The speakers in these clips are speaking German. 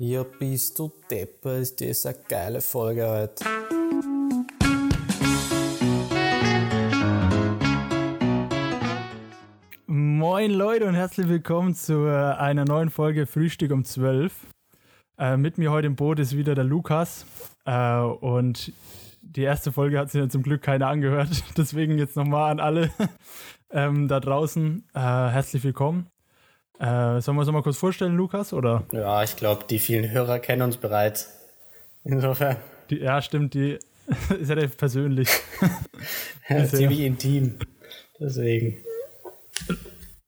Ja, bist du Depper, ist das eine geile Folge heute. Moin Leute und herzlich willkommen zu äh, einer neuen Folge Frühstück um 12. Äh, mit mir heute im Boot ist wieder der Lukas. Äh, und die erste Folge hat sich ja zum Glück keiner angehört. Deswegen jetzt nochmal an alle ähm, da draußen herzlich willkommen. Äh, sollen wir uns nochmal kurz vorstellen, Lukas? Oder? Ja, ich glaube, die vielen Hörer kennen uns bereits. Insofern. Die, ja, stimmt, die ist ja persönlich. ja, ziemlich intim. Deswegen.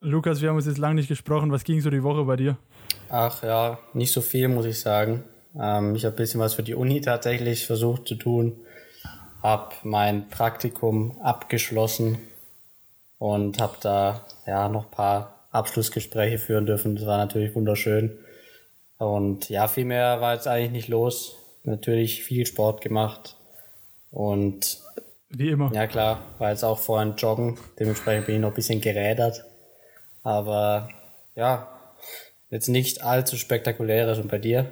Lukas, wir haben uns jetzt lange nicht gesprochen. Was ging so die Woche bei dir? Ach ja, nicht so viel, muss ich sagen. Ähm, ich habe ein bisschen was für die Uni tatsächlich versucht zu tun. Habe mein Praktikum abgeschlossen und habe da ja noch ein paar Abschlussgespräche führen dürfen. Das war natürlich wunderschön. Und ja, viel mehr war jetzt eigentlich nicht los. Natürlich viel Sport gemacht. Und wie immer. Ja klar, war jetzt auch vorhin joggen. Dementsprechend bin ich noch ein bisschen gerädert. Aber ja, jetzt nicht allzu spektakuläres. Und bei dir?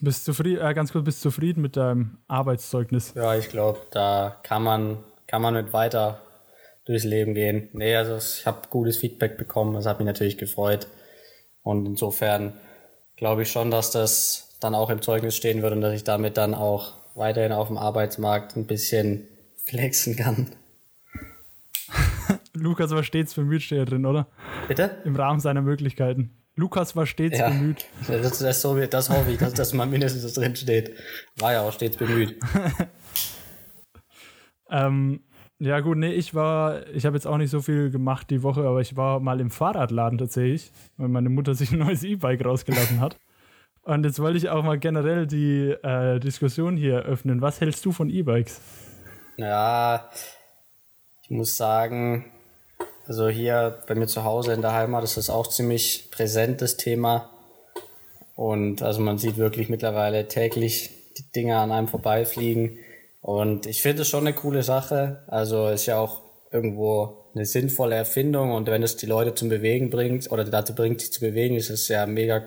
Bist zufrieden, äh, ganz kurz, bist du zufrieden mit deinem Arbeitszeugnis? Ja, ich glaube, da kann man, kann man mit weiter durchs Leben gehen. Nee, also ich habe gutes Feedback bekommen, das hat mich natürlich gefreut. Und insofern glaube ich schon, dass das dann auch im Zeugnis stehen wird und dass ich damit dann auch weiterhin auf dem Arbeitsmarkt ein bisschen flexen kann. Lukas war stets bemüht, steht drin, oder? Bitte? Im Rahmen seiner Möglichkeiten. Lukas war stets ja, bemüht. Das, das, so, das hoffe ich, dass das mal mindestens drin steht. War ja auch stets bemüht. ähm, ja, gut, nee, ich war, ich habe jetzt auch nicht so viel gemacht die Woche, aber ich war mal im Fahrradladen tatsächlich, weil meine Mutter sich ein neues E-Bike rausgelassen hat. Und jetzt wollte ich auch mal generell die äh, Diskussion hier öffnen. Was hältst du von E-Bikes? Ja, ich muss sagen, also hier bei mir zu Hause in der Heimat ist das auch ziemlich präsent, das Thema. Und also man sieht wirklich mittlerweile täglich die Dinge an einem vorbeifliegen. Und ich finde es schon eine coole Sache. Also ist ja auch irgendwo eine sinnvolle Erfindung und wenn es die Leute zum Bewegen bringt oder dazu bringt, sich zu bewegen, ist es ja mega,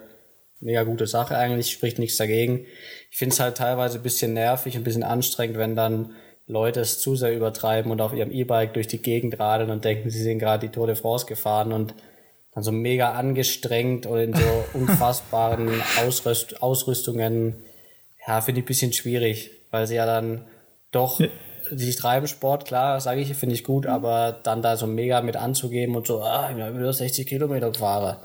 mega gute Sache eigentlich, spricht nichts dagegen. Ich finde es halt teilweise ein bisschen nervig, ein bisschen anstrengend, wenn dann Leute es zu sehr übertreiben und auf ihrem E-Bike durch die Gegend radeln und denken, sie sind gerade die Tour de France gefahren und dann so mega angestrengt oder in so unfassbaren Ausrüst Ausrüstungen. Ja, finde ich ein bisschen schwierig, weil sie ja dann doch, ja. die treiben Sport, klar, sage ich, finde ich gut, aber dann da so mega mit anzugeben und so, ah, ich habe über 60 Kilometer gefahren.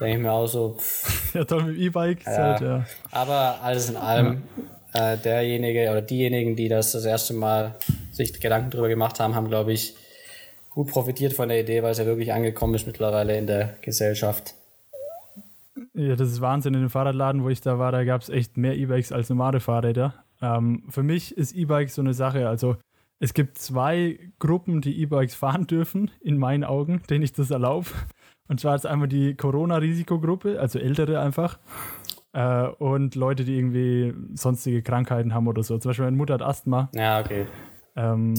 Denke ich mir auch so. Pff. Ja, toll mit E-Bike. Ja. Halt, ja. Aber alles in allem, äh, derjenige oder diejenigen, die das das erste Mal sich Gedanken drüber gemacht haben, haben, glaube ich, gut profitiert von der Idee, weil es ja wirklich angekommen ist mittlerweile in der Gesellschaft. Ja, das ist Wahnsinn. In dem Fahrradladen, wo ich da war, da gab es echt mehr E-Bikes als normale Fahrräder. Ähm, für mich ist E-Bike so eine Sache. Also es gibt zwei Gruppen, die E-Bikes fahren dürfen, in meinen Augen, denen ich das erlaube. Und zwar ist einmal die Corona-Risikogruppe, also Ältere einfach. Äh, und Leute, die irgendwie sonstige Krankheiten haben oder so. Zum Beispiel meine Mutter hat Asthma. Ja, okay. Ähm,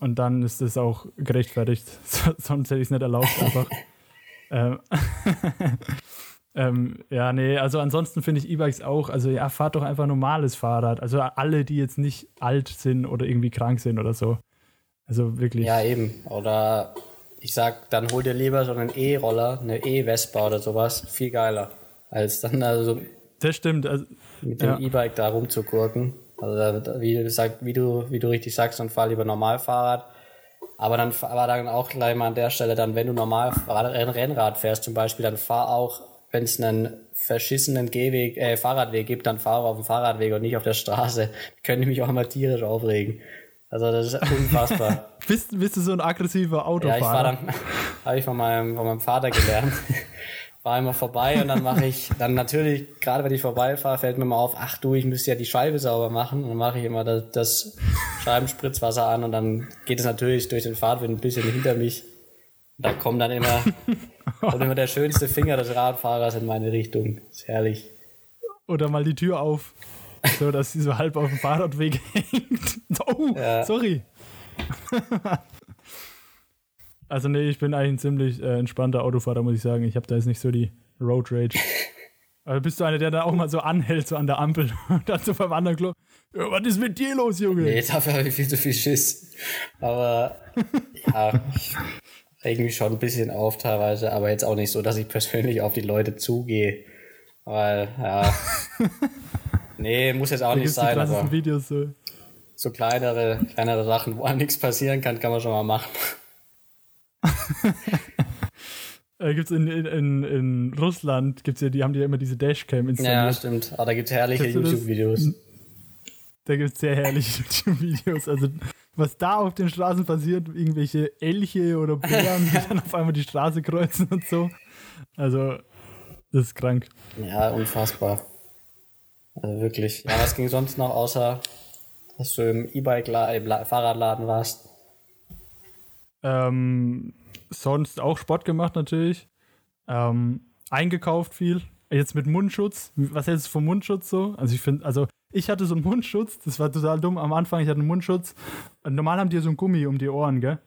und dann ist das auch gerechtfertigt. Sonst hätte ich es nicht erlaubt, einfach. ähm, Ähm, ja, nee, also ansonsten finde ich E-Bikes auch, also ja, fahrt doch einfach normales Fahrrad. Also alle, die jetzt nicht alt sind oder irgendwie krank sind oder so. Also wirklich. Ja, eben. Oder ich sag, dann hol dir lieber so einen E-Roller, eine E-Vespa oder sowas. Viel geiler. Als dann also. Das stimmt. Also, mit dem ja. E-Bike da rumzugurken. Also wie du, sag, wie, du, wie du richtig sagst, dann fahr lieber Normalfahrrad. Aber dann, aber dann auch gleich mal an der Stelle, dann, wenn du normal Rennrad fährst zum Beispiel, dann fahr auch wenn es einen verschissenen Gehweg, äh, Fahrradweg gibt, dann fahre auf dem Fahrradweg und nicht auf der Straße. Könnte mich auch mal tierisch aufregen. Also das ist unfassbar. bist, bist du so ein aggressiver Autofahrer? Ja, ich fahre dann, habe ich von meinem, von meinem Vater gelernt. fahre immer vorbei und dann mache ich, dann natürlich, gerade wenn ich vorbeifahre, fällt mir mal auf, ach du, ich müsste ja die Scheibe sauber machen. Und dann mache ich immer das, das Scheibenspritzwasser an und dann geht es natürlich durch den Fahrtwind ein bisschen hinter mich. Da kommt dann immer, kommt immer der schönste Finger des Radfahrers in meine Richtung. ist herrlich. Oder mal die Tür auf, so dass sie so halb auf dem Fahrradweg hängt. Oh, ja. sorry. also nee, ich bin eigentlich ein ziemlich äh, entspannter Autofahrer, muss ich sagen. Ich habe da jetzt nicht so die Road Rage. Oder bist du einer, der da auch mal so anhält, so an der Ampel und dann so beim anderen Klo, ja, was ist mit dir los, Junge? Nee, dafür habe ich viel zu viel Schiss. Aber ja, ich reg mich schon ein bisschen auf teilweise, aber jetzt auch nicht so, dass ich persönlich auf die Leute zugehe. Weil, ja. nee, muss jetzt auch Da nicht sein, aber Videos so. so kleinere, kleinere Sachen, wo einem nichts passieren kann, kann man schon mal machen. Äh, gibt's in, in, in, in Russland, gibt's ja, die haben die ja immer diese Dashcam Ja, installiert. stimmt. Aber da gibt es herrliche? YouTube-Videos. Da gibt es sehr herrliche YouTube-Videos. Also, was da auf den Straßen passiert, irgendwelche Elche oder Bären, die dann auf einmal die Straße kreuzen und so. Also, das ist krank. Ja, unfassbar. Also wirklich. Ja, was ging sonst noch, außer dass du im E-Bike, im La- Fahrradladen warst? Ähm, sonst auch Sport gemacht natürlich. Ähm, eingekauft viel. Jetzt mit Mundschutz. Was hältst du vom Mundschutz so? Also ich finde, also ich hatte so einen Mundschutz, das war total dumm. Am Anfang, ich hatte einen Mundschutz. Und normal haben die so ein Gummi um die Ohren, gell?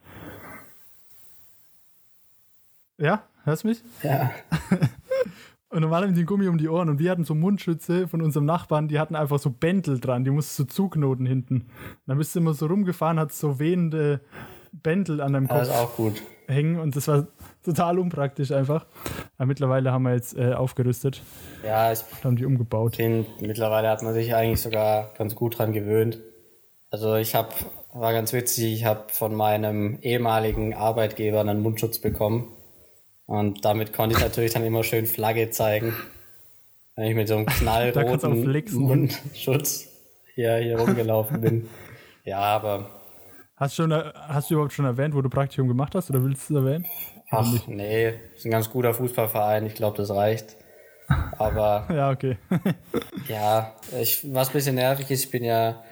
Ja, hörst du mich? Ja. Und normal haben die einen Gummi um die Ohren und wir hatten so Mundschütze von unserem Nachbarn, die hatten einfach so Bändel dran, die mussten so zuknoten hinten. Und dann bist du immer so rumgefahren, hat so wehende Bändel an deinem Das Kopf ist auch gut. hängen und das war total unpraktisch einfach. Aber mittlerweile haben wir jetzt äh, aufgerüstet, Ja, ich haben die umgebaut. finde, mittlerweile hat man sich eigentlich sogar ganz gut dran gewöhnt. Also ich habe, war ganz witzig, ich habe von meinem ehemaligen Arbeitgeber einen Mundschutz bekommen. Und damit konnte ich natürlich dann immer schön Flagge zeigen. Wenn ich mit so einem knallroten. Mundschutz hier, hier rumgelaufen bin. Ja, aber Hast, schon, äh, hast du überhaupt schon erwähnt, wo du Praktikum gemacht hast oder willst du es erwähnen? ach nee, ist ein ganz guter Fußballverein, ich glaube, das reicht. Aber Ja, okay. Ja, ich, was ein bisschen nervig ist, ich bin ja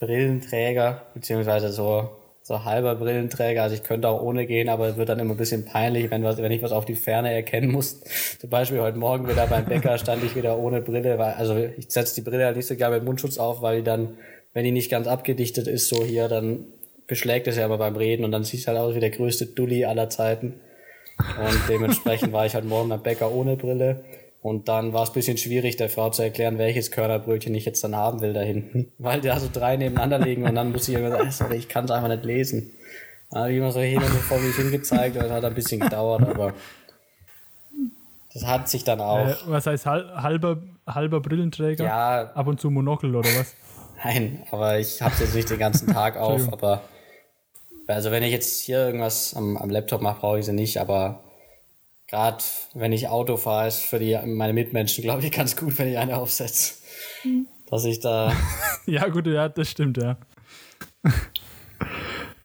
Brillenträger, beziehungsweise so, so halber Brillenträger. Also ich könnte auch ohne gehen, aber es wird dann immer ein bisschen peinlich, wenn, was, wenn ich was auf die Ferne erkennen muss. Zum Beispiel heute Morgen wieder beim Bäcker stand ich wieder ohne Brille, weil, also ich setze die Brille halt nicht so gerne mit Mundschutz auf, weil die dann, wenn die nicht ganz abgedichtet ist, so hier, dann beschlägt es ja immer beim Reden und dann sieht es halt aus wie der größte Dulli aller Zeiten. Und dementsprechend war ich heute Morgen beim Bäcker ohne Brille. Und dann war es ein bisschen schwierig, der Frau zu erklären, welches Körnerbrötchen ich jetzt dann haben will da hinten. Weil da so drei nebeneinander liegen und dann muss ich immer sagen, sorry, ich kann es einfach nicht lesen. Dann habe ich immer so hin und vor mich hingezeigt und das hat ein bisschen gedauert, aber das hat sich dann auch. Äh, was heißt hal halber, halber Brillenträger? Ja, Ab und zu Monokel oder was? Nein, aber ich habe jetzt nicht den ganzen Tag auf, aber also wenn ich jetzt hier irgendwas am, am Laptop mache, brauche ich sie nicht, aber gerade wenn ich Auto fahre, ist für die, meine Mitmenschen, glaube ich, ganz gut, wenn ich eine aufsetze. Dass ich da, Ja, gut, ja, das stimmt, ja.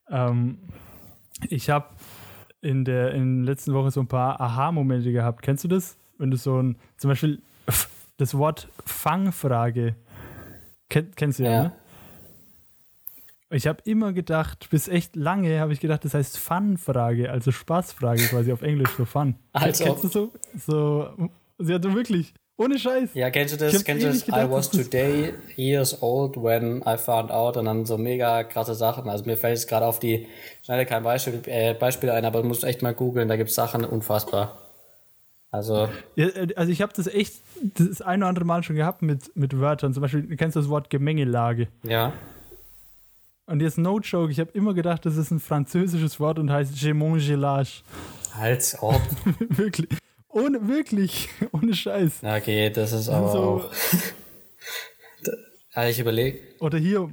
ähm, ich habe in der in der letzten Woche so ein paar Aha-Momente gehabt. Kennst du das? Wenn du so ein, zum Beispiel das Wort Fangfrage, kenn, kennst du ja, ja, ne? Ich habe immer gedacht, bis echt lange habe ich gedacht, das heißt Fun-Frage, also Spaßfrage quasi auf Englisch für Fun. Als Kennst du so? So, sie hatte wirklich, ohne Scheiß. ja, kennst du Ich das? Kennst du das? gedacht, I was today years old when I found out und dann so mega krasse Sachen. Also mir fällt jetzt gerade auf die, schnell kein Beispiel, äh, Beispiel ein, aber du musst echt mal googeln, da gibt's Sachen unfassbar. Also, Ja, äh, also ich habe das echt das ein oder andere Mal schon gehabt mit, mit Wörtern. Zum Beispiel, kennst du das Wort Gemengelage? ja. Und jetzt no joke, ich habe immer gedacht, das ist ein französisches Wort und heißt Gemongelage. Als ob. wirklich. Ohne, wirklich. Ohne Scheiß. Okay, das ist aber So- auch. Also ich überlege. Oder hier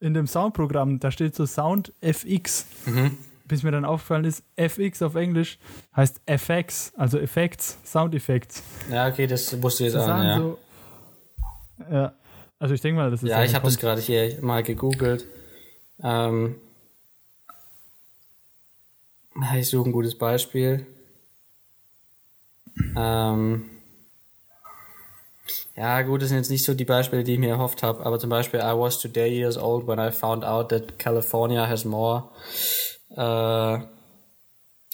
in dem Soundprogramm, da steht so Sound FX. Mhm. Bis mir dann aufgefallen ist, FX auf Englisch heißt FX, also Effects, Sound Effects. Ja, okay, das wusste ich jetzt auch. sagen Ja, so. Ja. Also ich denke mal, das ist ja ich habe das gerade hier mal gegoogelt. Ähm, ich suche ein gutes Beispiel. Ähm, ja, gut, das sind jetzt nicht so die Beispiele, die ich mir erhofft habe, aber zum Beispiel, I was today years old when I found out that California has more, äh,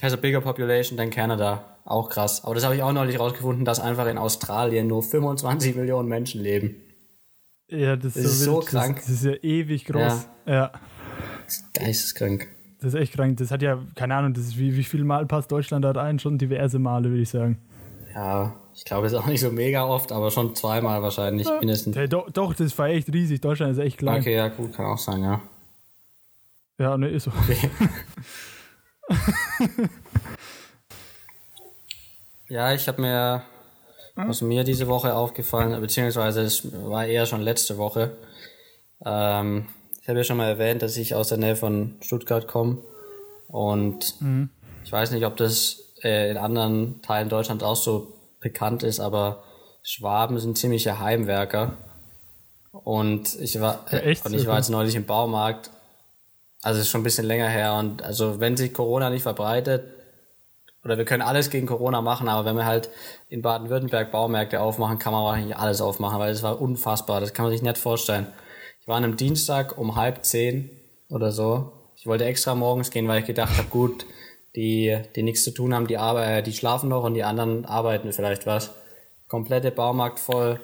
has a bigger population than Canada. Auch krass. Aber das habe ich auch neulich rausgefunden, dass einfach in Australien nur 25 Millionen Menschen leben. Ja, das ist, Das ist so, wild. krank. Das, das ist ja ewig groß. Ja. Geisteskrank. das ist echt krank. Das hat ja, keine Ahnung, das ist wie, wie viel Mal passt Deutschland dort ein? Schon diverse Male, würde ich sagen. ja, ich glaube, es ist auch nicht so mega oft, aber schon zweimal wahrscheinlich mindestens. Ja, doch, doch, das war echt riesig. Deutschland ist echt klein. Okay, ja, gut, kann auch sein, ja. Ja, ne, ist so. Okay. ja, ich habe mir, was mir diese Woche aufgefallen, beziehungsweise es war eher schon letzte Woche. Ähm, ich habe ja schon mal erwähnt, dass ich aus der Nähe von Stuttgart komme. Und ich weiß nicht, ob das äh, in anderen Teilen Deutschlands auch so bekannt ist, aber Schwaben sind ziemliche Heimwerker. Und ich war, Ja, echt? und ich war jetzt neulich im Baumarkt. Also ist schon ein bisschen länger her. Und also wenn sich Corona nicht verbreitet, oder wir können alles gegen Corona machen, aber wenn wir halt in Baden-Württemberg Baumärkte aufmachen, kann man eigentlich alles aufmachen, weil es war unfassbar. Das kann man sich nicht vorstellen. Ich war an einem Dienstag um halb zehn oder so. Ich wollte extra morgens gehen, weil ich gedacht habe, gut, die, die nichts zu tun haben, die arbeiten, die schlafen noch und die anderen arbeiten vielleicht was. Komplette Baumarkt voll.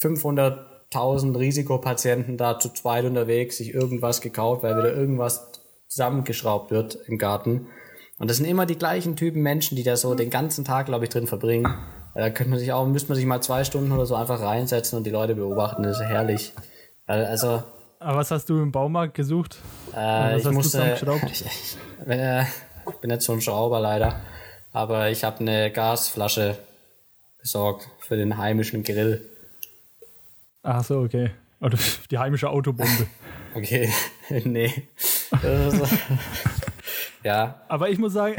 500.000 Risikopatienten da zu zweit unterwegs, sich irgendwas gekauft, weil wieder irgendwas zusammengeschraubt wird im Garten. Und das sind immer die gleichen Typen Menschen, die da so den ganzen Tag, glaube ich, drin verbringen. Da könnte man sich auch, müsste man sich mal zwei Stunden oder so einfach reinsetzen und die Leute beobachten. Das ist herrlich. Also, Aber was hast du im Baumarkt gesucht? äh, ich musste. Ich, ich, wenn, äh, bin nicht so ein Schrauber leider. Aber ich habe eine Gasflasche besorgt für den heimischen Grill. Ach so, okay. Oder die heimische Autobombe. Okay, nee. Das ist- ja, Aber ich muss sagen,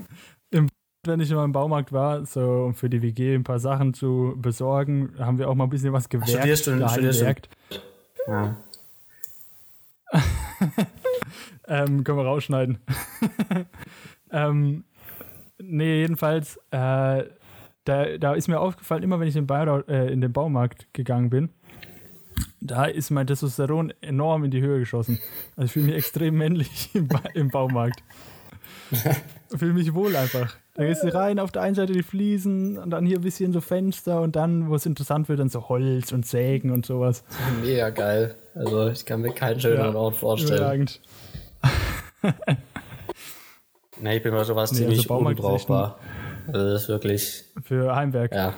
im, wenn ich mal im Baumarkt war, so um für die WG ein paar Sachen zu besorgen, haben wir auch mal ein bisschen was gewerkt. studierst du- daheim studierst du? gewerkt. ja. Ähm, können wir rausschneiden. ähm, nee, jedenfalls, äh, da, da ist mir aufgefallen, immer wenn ich in, Bau, äh, in den Baumarkt gegangen bin, da ist mein Testosteron enorm in die Höhe geschossen. Also ich fühle mich extrem männlich im, ba im Baumarkt. fühle mich wohl einfach. Da gehst du rein, auf der einen Seite die Fliesen und dann hier ein bisschen so Fenster und dann, wo es interessant wird, dann so Holz und Sägen und sowas. Mega geil. Also ich kann mir keinen schöneren Ja, Ort vorstellen. Nee, ich bin bei sowas Nee, ziemlich also unbrauchbar. Also das ist wirklich, Für Heimwerk, ja,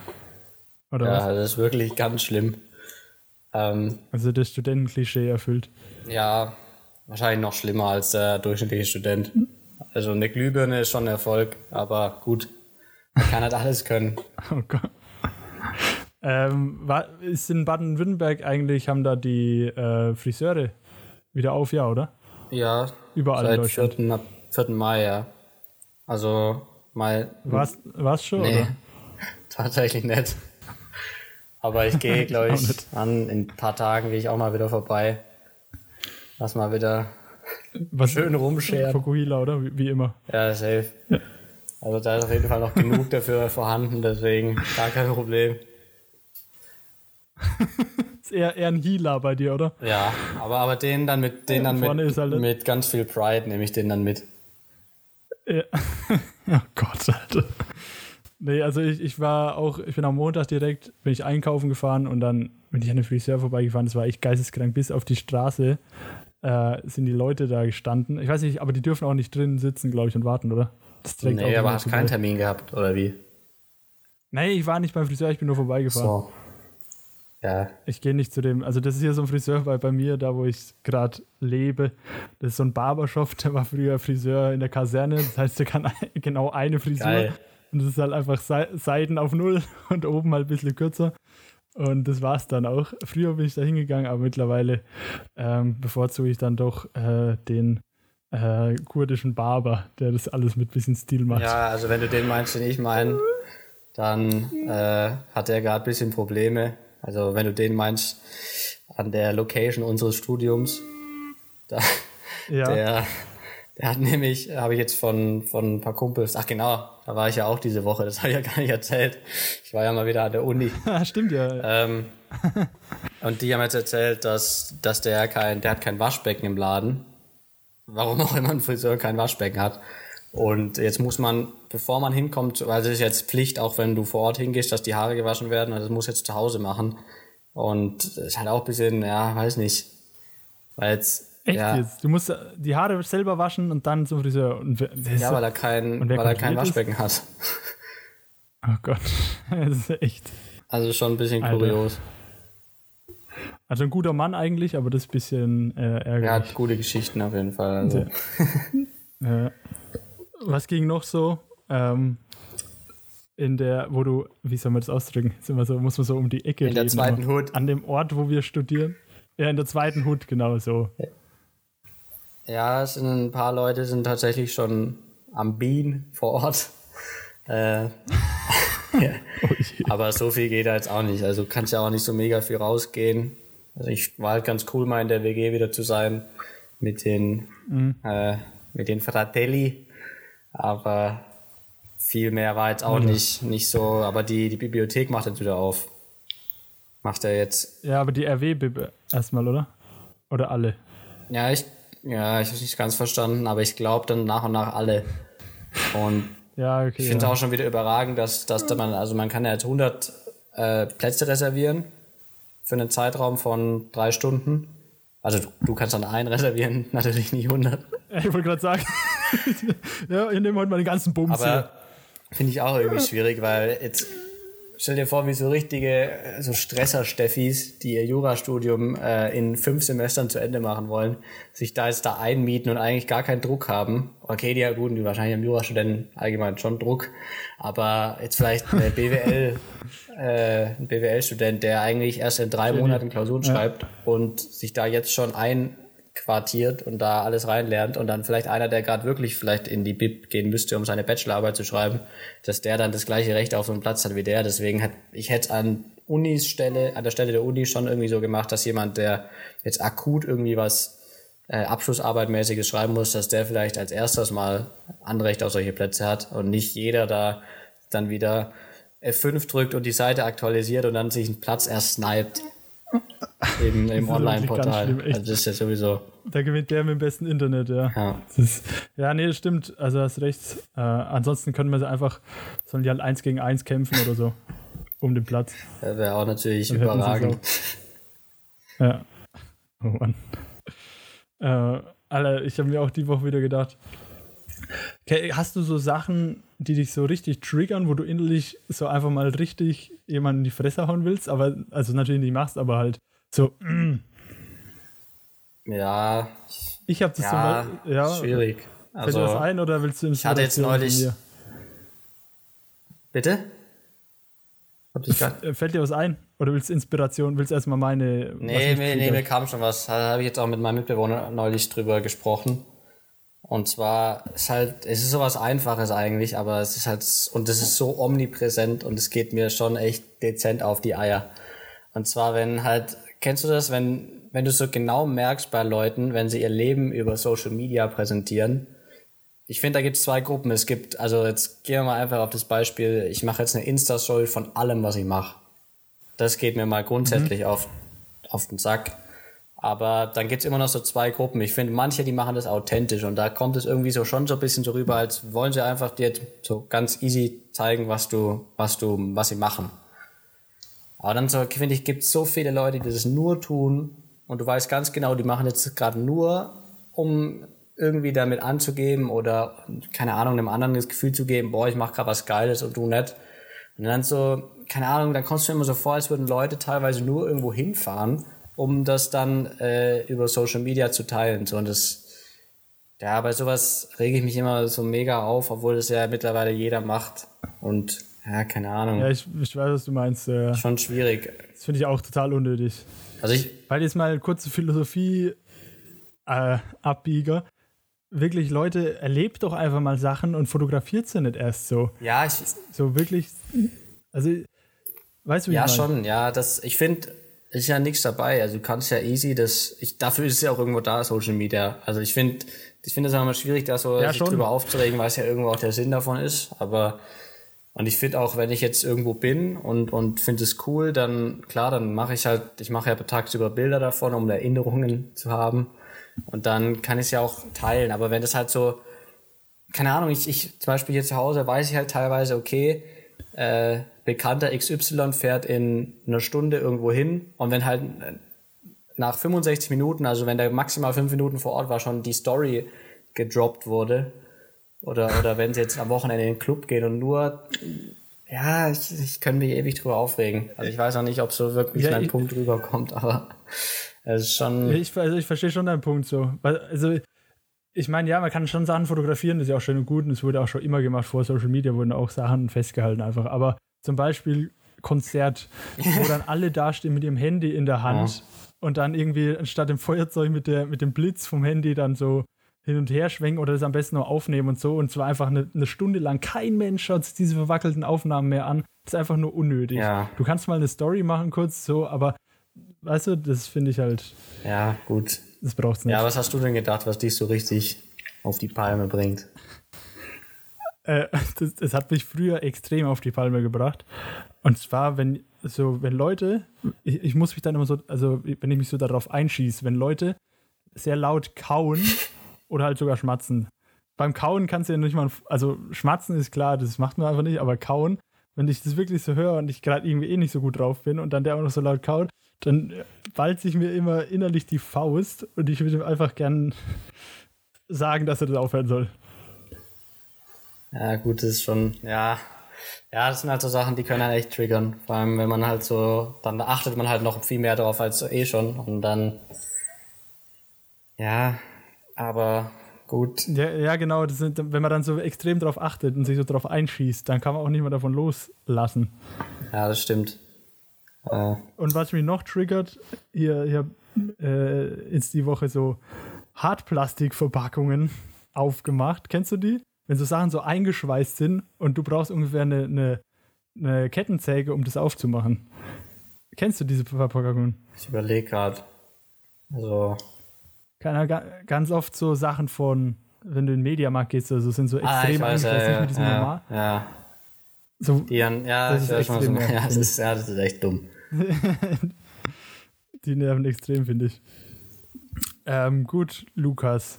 oder ja, was? das ist wirklich ganz schlimm. Ähm, Also das Studentenklischee erfüllt. ja, wahrscheinlich noch schlimmer als der durchschnittliche Student. Also eine Glühbirne ist schon ein Erfolg, aber gut, man kann halt alles können. Oh Gott. Ähm, ist in Baden-Württemberg eigentlich, haben da die äh, Friseure wieder auf, ja, oder? Ja, Überall in seit Deutschland. 4. Ab- 4. Mai, ja. Also mal War's, war's schon, Nee, oder? tatsächlich nicht. Aber ich gehe, glaube ich, nicht. an, in ein paar Tagen gehe ich auch mal wieder vorbei. Lass mal wieder Was, schön rumscheren. Fokuhila, oder? Wie, wie immer. Ja, safe. Also da ist auf jeden Fall noch genug dafür vorhanden, deswegen gar kein Problem. Ist eher, eher ein Healer bei dir, oder? Ja, aber, aber den dann mit, den dann Vorne mit, halt- mit ganz viel Pride nehme ich den dann mit. Ja. oh Gott, Alter. Nee, also ich, ich war auch, ich bin am Montag direkt, bin ich einkaufen gefahren und dann bin ich an den Friseur vorbeigefahren. Das war echt geisteskrank. Bis auf die Straße äh, sind die Leute da gestanden. Ich weiß nicht, aber die dürfen auch nicht drinnen sitzen, glaube ich, und warten, oder? Das Nee, aber hast keinen. Termin gehabt, oder wie? Nee, ich war nicht beim Friseur, ich bin nur vorbeigefahren. So. Ja, Ich gehe nicht zu dem, also das ist hier so ein Friseur bei, bei mir, da wo ich gerade lebe. Das ist so ein Barbershop, der war früher Friseur in der Kaserne. Das heißt, der kann genau eine Frisur. geil. Und das ist halt einfach Sei- Seiten auf Null und oben halt ein bisschen kürzer. Und das war's dann auch. Früher bin ich da hingegangen, aber mittlerweile ähm, bevorzuge ich dann doch äh, den äh, kurdischen Barber, der das alles mit bisschen Stil macht. Ja, also wenn du den meinst, den ich meine, dann äh, hat er gerade ein bisschen Probleme. Also wenn du den meinst, an der Location unseres Studiums, da, Ja. der, der hat nämlich, habe ich jetzt von, von ein paar Kumpels, ach genau, da war ich ja auch diese Woche, das habe ich ja gar nicht erzählt. Ich war ja mal wieder an der Uni. Stimmt ja. Ähm, und die haben jetzt erzählt, dass, dass der kein, der hat kein Waschbecken im Laden. Warum auch immer ein Friseur kein Waschbecken hat. Und jetzt muss man, bevor man hinkommt, weil es ist jetzt Pflicht, auch wenn du vor Ort hingehst, dass die Haare gewaschen werden, also das muss jetzt zu Hause machen. Und ist halt auch ein bisschen, ja, weiß nicht. Weil jetzt, Echt ja, jetzt? Du musst die Haare selber waschen und dann zum Friseur. Und ja, weil er kein, weil er kein? Waschbecken hat. Oh Gott, das ist echt. Also schon ein bisschen Alter. kurios. Also ein guter Mann eigentlich, aber das ist ein bisschen äh, ärgerlich. Er hat gute Geschichten auf jeden Fall. Also. Ja. Was ging noch so? Ähm, in der, wo du, wie soll man das ausdrücken? Sind wir so, muss man so um die Ecke In der zweiten Hut. An dem Ort, wo wir studieren. Ja, in der zweiten Hut, genau so. Ja, es sind ein paar Leute, sind tatsächlich schon am Bean vor Ort. Äh, ja. oh Aber so viel geht da jetzt auch nicht. Also kannst ja auch nicht so mega viel rausgehen. Also ich war halt ganz cool, mal in der WG wieder zu sein mit den, mhm. äh, mit den Fratelli. Aber viel mehr war jetzt auch mhm. nicht, nicht so. Aber die, die Bibliothek macht jetzt wieder auf. Macht er jetzt. Ja, aber die RW-Bib erstmal, oder? Oder alle? Ja, ich, ja, ich habe nicht ganz verstanden, aber ich glaube dann nach und nach alle. Und ja, okay, ich finde es ja. auch schon wieder überragend, dass, dass man, also man kann ja jetzt 100 äh, Plätze reservieren für einen Zeitraum von drei Stunden. Also du, du kannst dann einen reservieren, natürlich nicht 100. Ich wollte gerade sagen, ja, ich nehme heute mal den ganzen Bums Aber finde ich auch irgendwie schwierig, weil jetzt Stell dir vor, wie so richtige so Stresser-Steffis, die ihr Jurastudium äh, in fünf Semestern zu Ende machen wollen, sich da jetzt da einmieten und eigentlich gar keinen Druck haben. Okay, die ja gut, die wahrscheinlich haben Jurastudenten allgemein schon Druck, aber jetzt vielleicht eine BWL, äh, ein BWL-Student, der eigentlich erst in drei Monaten Klausuren schreibt und sich da jetzt schon ein quartiert und da alles reinlernt und dann vielleicht einer, der gerade wirklich vielleicht in die Bib gehen müsste, um seine Bachelorarbeit zu schreiben, dass der dann das gleiche Recht auf so einen Platz hat wie der. Deswegen hat ich hätte an Unis Stelle, an der Stelle der Uni schon irgendwie so gemacht, dass jemand, der jetzt akut irgendwie was äh, Abschlussarbeitmäßiges schreiben muss, dass der vielleicht als erstes mal Anrecht auf solche Plätze hat und nicht jeder da dann wieder F5 drückt und die Seite aktualisiert und dann sich einen Platz erst sniped. Eben im Online-Portal. Also das ist ja sowieso. Da gewinnt der mit dem besten Internet, ja. Ja, ist, ja nee, das stimmt. Also hast recht. Äh, ansonsten können wir sie einfach, sollen die halt eins gegen eins kämpfen oder so. Um den Platz. Das wäre auch natürlich Dann überragend. Ja. Oh Mann. Äh, Alter, ich habe mir auch die Woche wieder gedacht. Hast du so Sachen, die dich so richtig triggern, wo du innerlich so einfach mal richtig jemanden in die Fresse hauen willst, aber also natürlich nicht machst, aber halt so. Mm. Ja. Ich habe das ja, Mal, ja schwierig. Fällt also, dir das ein oder willst du Ich hatte jetzt neulich. Bitte? Äh, fällt dir was ein? Oder willst du Inspiration? Willst du erstmal meine. Nee, nee, nee, mir kam schon was. Da habe ich jetzt auch mit meinem Mitbewohner neulich drüber gesprochen. Und zwar ist halt, es ist sowas Einfaches eigentlich, aber es ist halt, und es ist so omnipräsent und es geht mir schon echt dezent auf die Eier. Und zwar, wenn halt, kennst du das, wenn, wenn du so genau merkst bei Leuten, wenn sie ihr Leben über Social Media präsentieren, ich finde, da gibt es zwei Gruppen. Es gibt, also jetzt gehen wir mal einfach auf das Beispiel, ich mache jetzt eine Insta-Story von allem, was ich mache. Das geht mir mal grundsätzlich mhm. auf, auf den Sack. Aber dann gibt's immer noch so zwei Gruppen. Ich finde, manche, die machen das authentisch und da kommt es irgendwie so schon so ein bisschen so rüber, als wollen sie einfach dir so ganz easy zeigen, was du, was du, was sie machen. Aber dann so, finde ich, gibt's so viele Leute, die das nur tun und du weißt ganz genau, die machen jetzt gerade nur, um irgendwie damit anzugeben oder, keine Ahnung, einem anderen das Gefühl zu geben, boah, ich mache gerade was Geiles und du nicht. Und dann so, keine Ahnung, dann kommst du immer so vor, als würden Leute teilweise nur irgendwo hinfahren um das dann äh, über Social Media zu teilen. So, und das, ja, bei sowas rege ich mich immer so mega auf, obwohl das ja mittlerweile jeder macht. Und ja, keine Ahnung. Ja, ich, ich weiß, was du meinst. Äh, Schon schwierig. Das finde ich auch total unnötig. Also ich. Weil jetzt mal kurze Philosophie äh, abbieger. Wirklich, Leute, erlebt doch einfach mal Sachen und fotografiert sie nicht erst so. Ja, ich. So wirklich. Also, weißt du, wie Ja, ich schon, ja. Das, ich finde, ist ja nichts dabei. Also du kannst ja easy das, ich, dafür ist es ja auch irgendwo da, Social Media. Also ich finde, ich finde es auch immer schwierig, da so ja, sich drüber aufzuregen, weil es ja irgendwo auch der Sinn davon ist. Aber und ich finde auch, wenn ich jetzt irgendwo bin und, und finde es cool, dann klar, dann mache ich halt, ich mache ja tagsüber Bilder davon, um Erinnerungen zu haben. Und dann kann ich es ja auch teilen. Aber wenn das halt so, keine Ahnung, ich, ich zum Beispiel hier zu Hause weiß ich halt teilweise, okay, äh, Bekannter XY fährt in einer Stunde irgendwo hin und wenn halt nach 65 Minuten, also wenn der maximal fünf Minuten vor Ort war, schon die Story gedroppt wurde oder, oder wenn sie jetzt am Wochenende in den Club gehen und nur Ja, ich, ich könnte mich ewig drüber aufregen. Also ich weiß auch nicht, ob so wirklich ja, mein Punkt rüberkommt, aber es ist schon. Ich, also ich verstehe schon deinen Punkt so. Also ich meine, ja, man kann schon Sachen fotografieren, das ist ja auch schön und gut und es wurde auch schon immer gemacht. Vor Social Media wurden auch Sachen festgehalten einfach. Aber zum Beispiel Konzert, wo dann alle dastehen mit ihrem Handy in der Hand ja. und dann irgendwie anstatt dem Feuerzeug mit, der, mit dem Blitz vom Handy dann so hin und her schwenken oder das am besten noch aufnehmen und so. Und zwar einfach eine, eine Stunde lang. Kein Mensch schaut sich diese verwackelten Aufnahmen mehr an. Das ist einfach nur unnötig. Ja. Du kannst mal eine Story machen, kurz so, aber weißt du, das finde ich halt. Ja, gut. Das braucht's nicht. Ja, was hast du denn gedacht, was dich so richtig auf die Palme bringt? Äh, das, das, hat mich früher extrem auf die Palme gebracht. Und zwar, wenn so, wenn Leute, ich, ich muss mich dann immer so, also wenn ich mich so darauf einschieße, wenn Leute sehr laut kauen oder halt sogar schmatzen. Beim Kauen kannst du ja nicht mal, also schmatzen ist klar, das macht man einfach nicht, aber kauen, wenn ich das wirklich so höre und ich gerade irgendwie eh nicht so gut drauf bin und dann der auch noch so laut kaut, dann ballt sich mir immer innerlich die Faust und ich würde ihm einfach gern sagen, dass er das aufhören soll. Ja, gut, das ist schon, ja. Ja, das sind halt so Sachen, die können halt echt triggern. Vor allem, wenn man halt so, dann achtet man halt noch viel mehr drauf als eh schon. Und dann, ja, aber gut. Ja, ja genau. Sind, wenn man dann so extrem darauf achtet und sich so darauf einschießt, dann kann man auch nicht mehr davon loslassen. Ja, das stimmt. Äh. Und was mich noch triggert, hier, hier äh, ist die Woche so Hartplastikverpackungen aufgemacht. Kennst du die? Wenn so Sachen so eingeschweißt sind und du brauchst ungefähr eine, eine, eine Kettensäge, um das aufzumachen. Kennst du diese Verpackungen? Ich überlege gerade. Also. Keine, ganz oft so Sachen von, wenn du in den Mediamarkt gehst, also sind so extrem ah, weiß, eingeschweißt, ja, nicht mit diesem ja, normal. Ja. So, die ja, das ist extrem so, ja, das ist, ja, das ist echt dumm. die nerven extrem, finde ich. Ähm, gut, Lukas.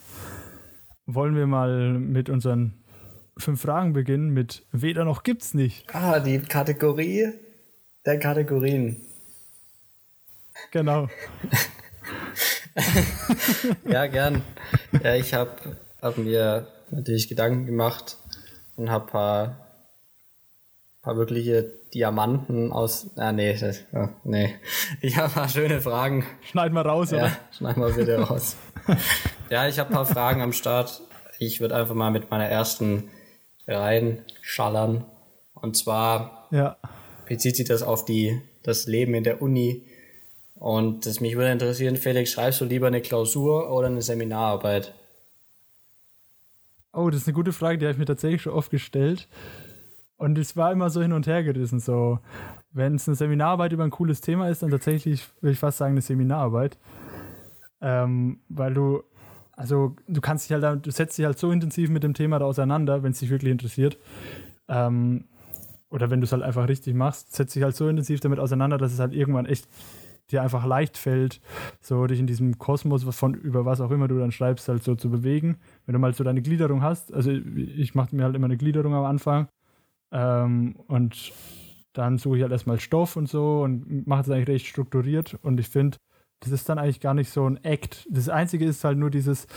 Wollen wir mal mit unseren fünf Fragen beginnen mit Weder noch gibt's nicht. Ah, die Kategorie der Kategorien. Genau. ja, gern. Ja, ich habe hab mir natürlich Gedanken gemacht und habe ein paar, paar wirkliche Diamanten aus. Ah, nee, das, oh, nee. Ich habe ein paar schöne Fragen. Schneid mal raus, ja, oder? Schneid mal bitte raus. ja, ich habe ein paar Fragen am Start. Ich würde einfach mal mit meiner ersten reinschallern. Und zwar ja. bezieht sich das auf die, das Leben in der Uni. Und das mich würde interessieren, Felix, schreibst du lieber eine Klausur oder eine Seminararbeit? Oh, das ist eine gute Frage, die habe ich mir tatsächlich schon oft gestellt. Und es war immer so hin und her gerissen. So, wenn es eine Seminararbeit über ein cooles Thema ist, dann tatsächlich würde ich fast sagen eine Seminararbeit. Ähm, weil du, also du kannst dich halt, du setzt dich halt so intensiv mit dem Thema da auseinander, wenn es dich wirklich interessiert. Ähm, oder wenn du es halt einfach richtig machst, setzt dich halt so intensiv damit auseinander, dass es halt irgendwann echt dir einfach leicht fällt, so dich in diesem Kosmos von über was auch immer du dann schreibst, halt so zu bewegen. Wenn du mal so deine Gliederung hast, also ich mache mir halt immer eine Gliederung am Anfang ähm, und dann suche ich halt erstmal Stoff und so und mache es eigentlich recht strukturiert. Und ich finde, das ist dann eigentlich gar nicht so ein Act. Das Einzige ist halt nur dieses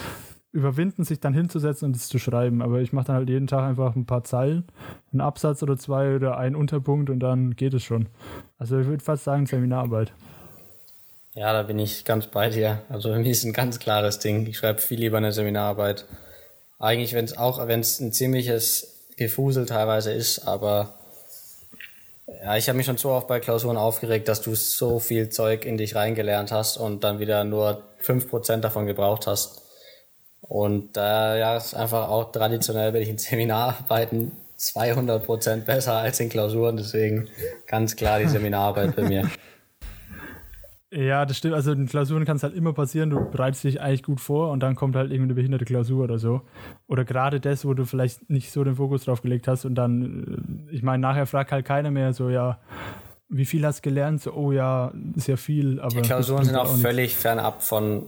Überwinden, sich dann hinzusetzen und es zu schreiben. Aber ich mache dann halt jeden Tag einfach ein paar Zeilen, einen Absatz oder zwei oder einen Unterpunkt und dann geht es schon. Also ich würde fast sagen Seminararbeit. Ja, da bin ich ganz bei dir. Also für mich ist ein ganz klares Ding. Ich schreibe viel lieber eine Seminararbeit. Eigentlich, wenn es auch, wenn es ein ziemliches Gefusel teilweise ist, aber ja, ich habe mich schon so oft bei Klausuren aufgeregt, dass du so viel Zeug in dich reingelernt hast und dann wieder nur 5% davon gebraucht hast. Und da äh, ja, ist einfach auch traditionell bin ich in Seminararbeiten 200% besser als in Klausuren, deswegen ganz klar die Seminararbeit bei mir. Ja, das stimmt. Also in Klausuren kann es halt immer passieren, du bereitest dich eigentlich gut vor und dann kommt halt irgendeine behinderte Klausur oder so. Oder gerade das, wo du vielleicht nicht so den Fokus drauf gelegt hast und dann, äh, ich meine, nachher fragt halt keiner mehr so, ja, wie viel hast du gelernt? So, oh ja, sehr viel. Aber Die Klausuren sind auch, auch völlig fernab von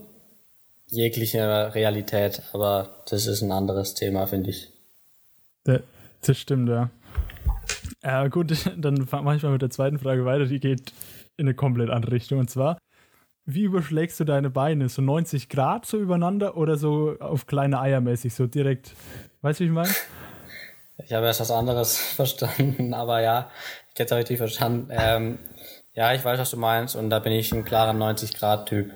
jeglicher Realität, aber das ist ein anderes Thema, finde ich. Das stimmt, ja. Ja, gut, dann mache ich mal mit der zweiten Frage weiter. Die geht in eine komplett andere Richtung. Und zwar, wie überschlägst du deine Beine? So 90 Grad so übereinander oder so auf kleine Eier mäßig, so direkt? Weißt du, wie ich meine? Ich habe erst was anderes verstanden, aber ja, ich hätte es richtig verstanden. Ähm, ja, ich weiß, was du meinst und da bin ich ein klarer 90-Grad-Typ.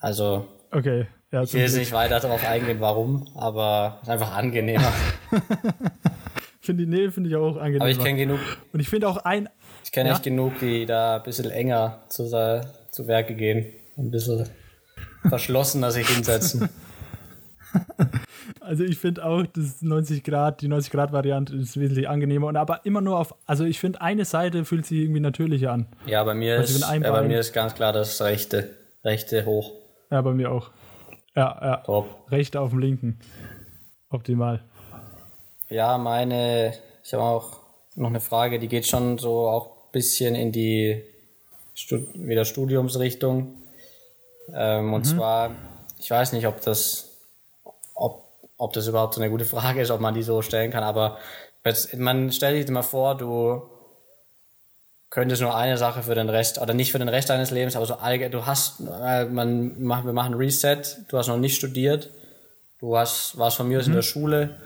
Also, okay. Ja, ich will jetzt nicht weiter darauf eingehen, warum, aber es ist einfach angenehmer. finde die Nähe finde ich auch angenehmer. Aber ich kenne genug. Und ich finde auch ein. Ich kenne ja? echt genug, die da ein bisschen enger zu, zu Werke gehen. Ein bisschen verschlossener sich hinsetzen. Also ich finde auch, das 90 Grad, die 90 Grad Variante ist wesentlich angenehmer und aber immer nur auf, also ich finde eine Seite fühlt sich irgendwie natürlicher an. Ja, bei mir also ist, ja, bei mir ist ganz klar das rechte, rechte hoch. Ja, bei mir auch. Ja, ja. Top. Rechte auf dem linken. Optimal. Ja, meine, ich habe auch noch eine Frage, die geht schon so auch ein bisschen in die Stud wieder Studiumsrichtung. Ähm, mhm. Und zwar, ich weiß nicht, ob das ob das überhaupt so eine gute Frage ist, ob man die so stellen kann. Aber man stellt sich immer vor, du könntest nur eine Sache für den Rest, oder nicht für den Rest deines Lebens, aber so allgemein, du hast, äh, man, wir machen Reset, du hast noch nicht studiert, du hast, warst von mir aus mhm. in der Schule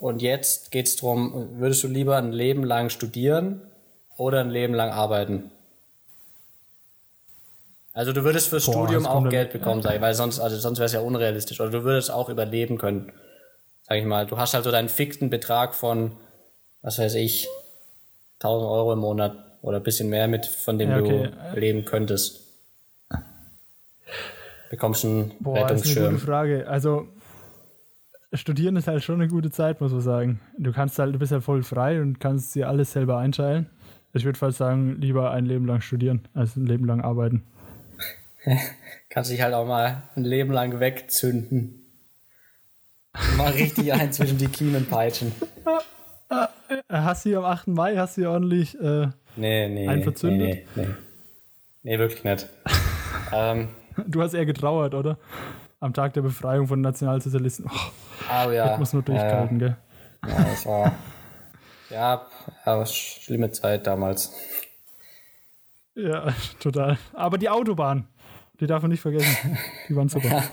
und jetzt geht es darum, würdest du lieber ein Leben lang studieren oder ein Leben lang arbeiten? Also du würdest fürs Boah, Studium auch Geld bekommen, sag ich, weil sonst, also sonst wäre es ja unrealistisch. Oder du würdest auch überleben können sag ich mal, du hast halt so deinen fixen Betrag von, was weiß ich, 1000 Euro im Monat oder ein bisschen mehr mit, von dem ja, okay. du leben könntest. Bekommst einen Boah, Rettungsschirm. Das ist eine gute Frage. Also, studieren ist halt schon eine gute Zeit, muss man sagen. Du kannst halt, du bist halt voll frei und kannst dir alles selber einteilen. Ich würde fast sagen, lieber ein Leben lang studieren, als ein Leben lang arbeiten. kannst dich halt auch mal ein Leben lang wegzünden. Mal richtig ein zwischen die Kiemenpeitschen. Hast du am 8. Mai, hast du ordentlich äh, nee, nee, einen verzündet? Nee, nee, nee. nee wirklich nicht. ähm, du hast eher getrauert, oder? Am Tag der Befreiung von Nationalsozialisten. Oh, oh ja. Muss nur durchgehalten, äh, gell? Ja, das war. ja, ja, schlimme Zeit damals. Ja, total. Aber die Autobahn, die darf man nicht vergessen. Die waren super.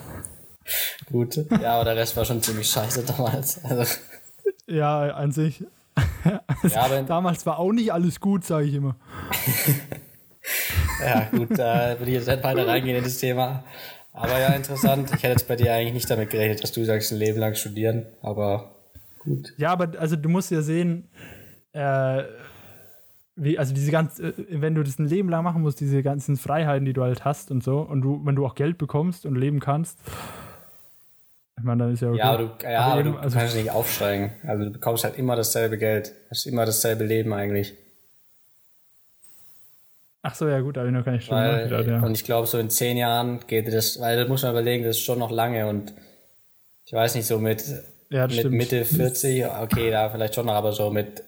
Gut. Ja, aber der Rest war schon ziemlich scheiße damals. Also. Ja, an sich. ja, aber damals war auch nicht alles gut, sage ich immer. ja, gut, da würde ich jetzt nicht weiter reingehen in das Thema. Aber ja, interessant. Ich hätte jetzt bei dir eigentlich nicht damit gerechnet, dass du sagst, ein Leben lang studieren, aber gut. Ja, aber also du musst ja sehen, äh, wie, also diese ganz, äh, wenn du das ein Leben lang machen musst, diese ganzen Freiheiten, die du halt hast und so, und du, wenn du auch Geld bekommst und leben kannst, ich meine, dann ist ja okay. Ja, aber du, ja, aber, aber du also kannst nicht aufsteigen. Also du bekommst halt immer dasselbe Geld. Hast immer dasselbe Leben eigentlich. Ach so, ja gut, habe ich noch gar nicht schon weil, gedacht, ja. Und ich glaube, so in zehn Jahren geht das, weil da muss man überlegen, das ist schon noch lange und ich weiß nicht, so mit, ja, mit Mitte 40, okay, da vielleicht schon noch, aber so mit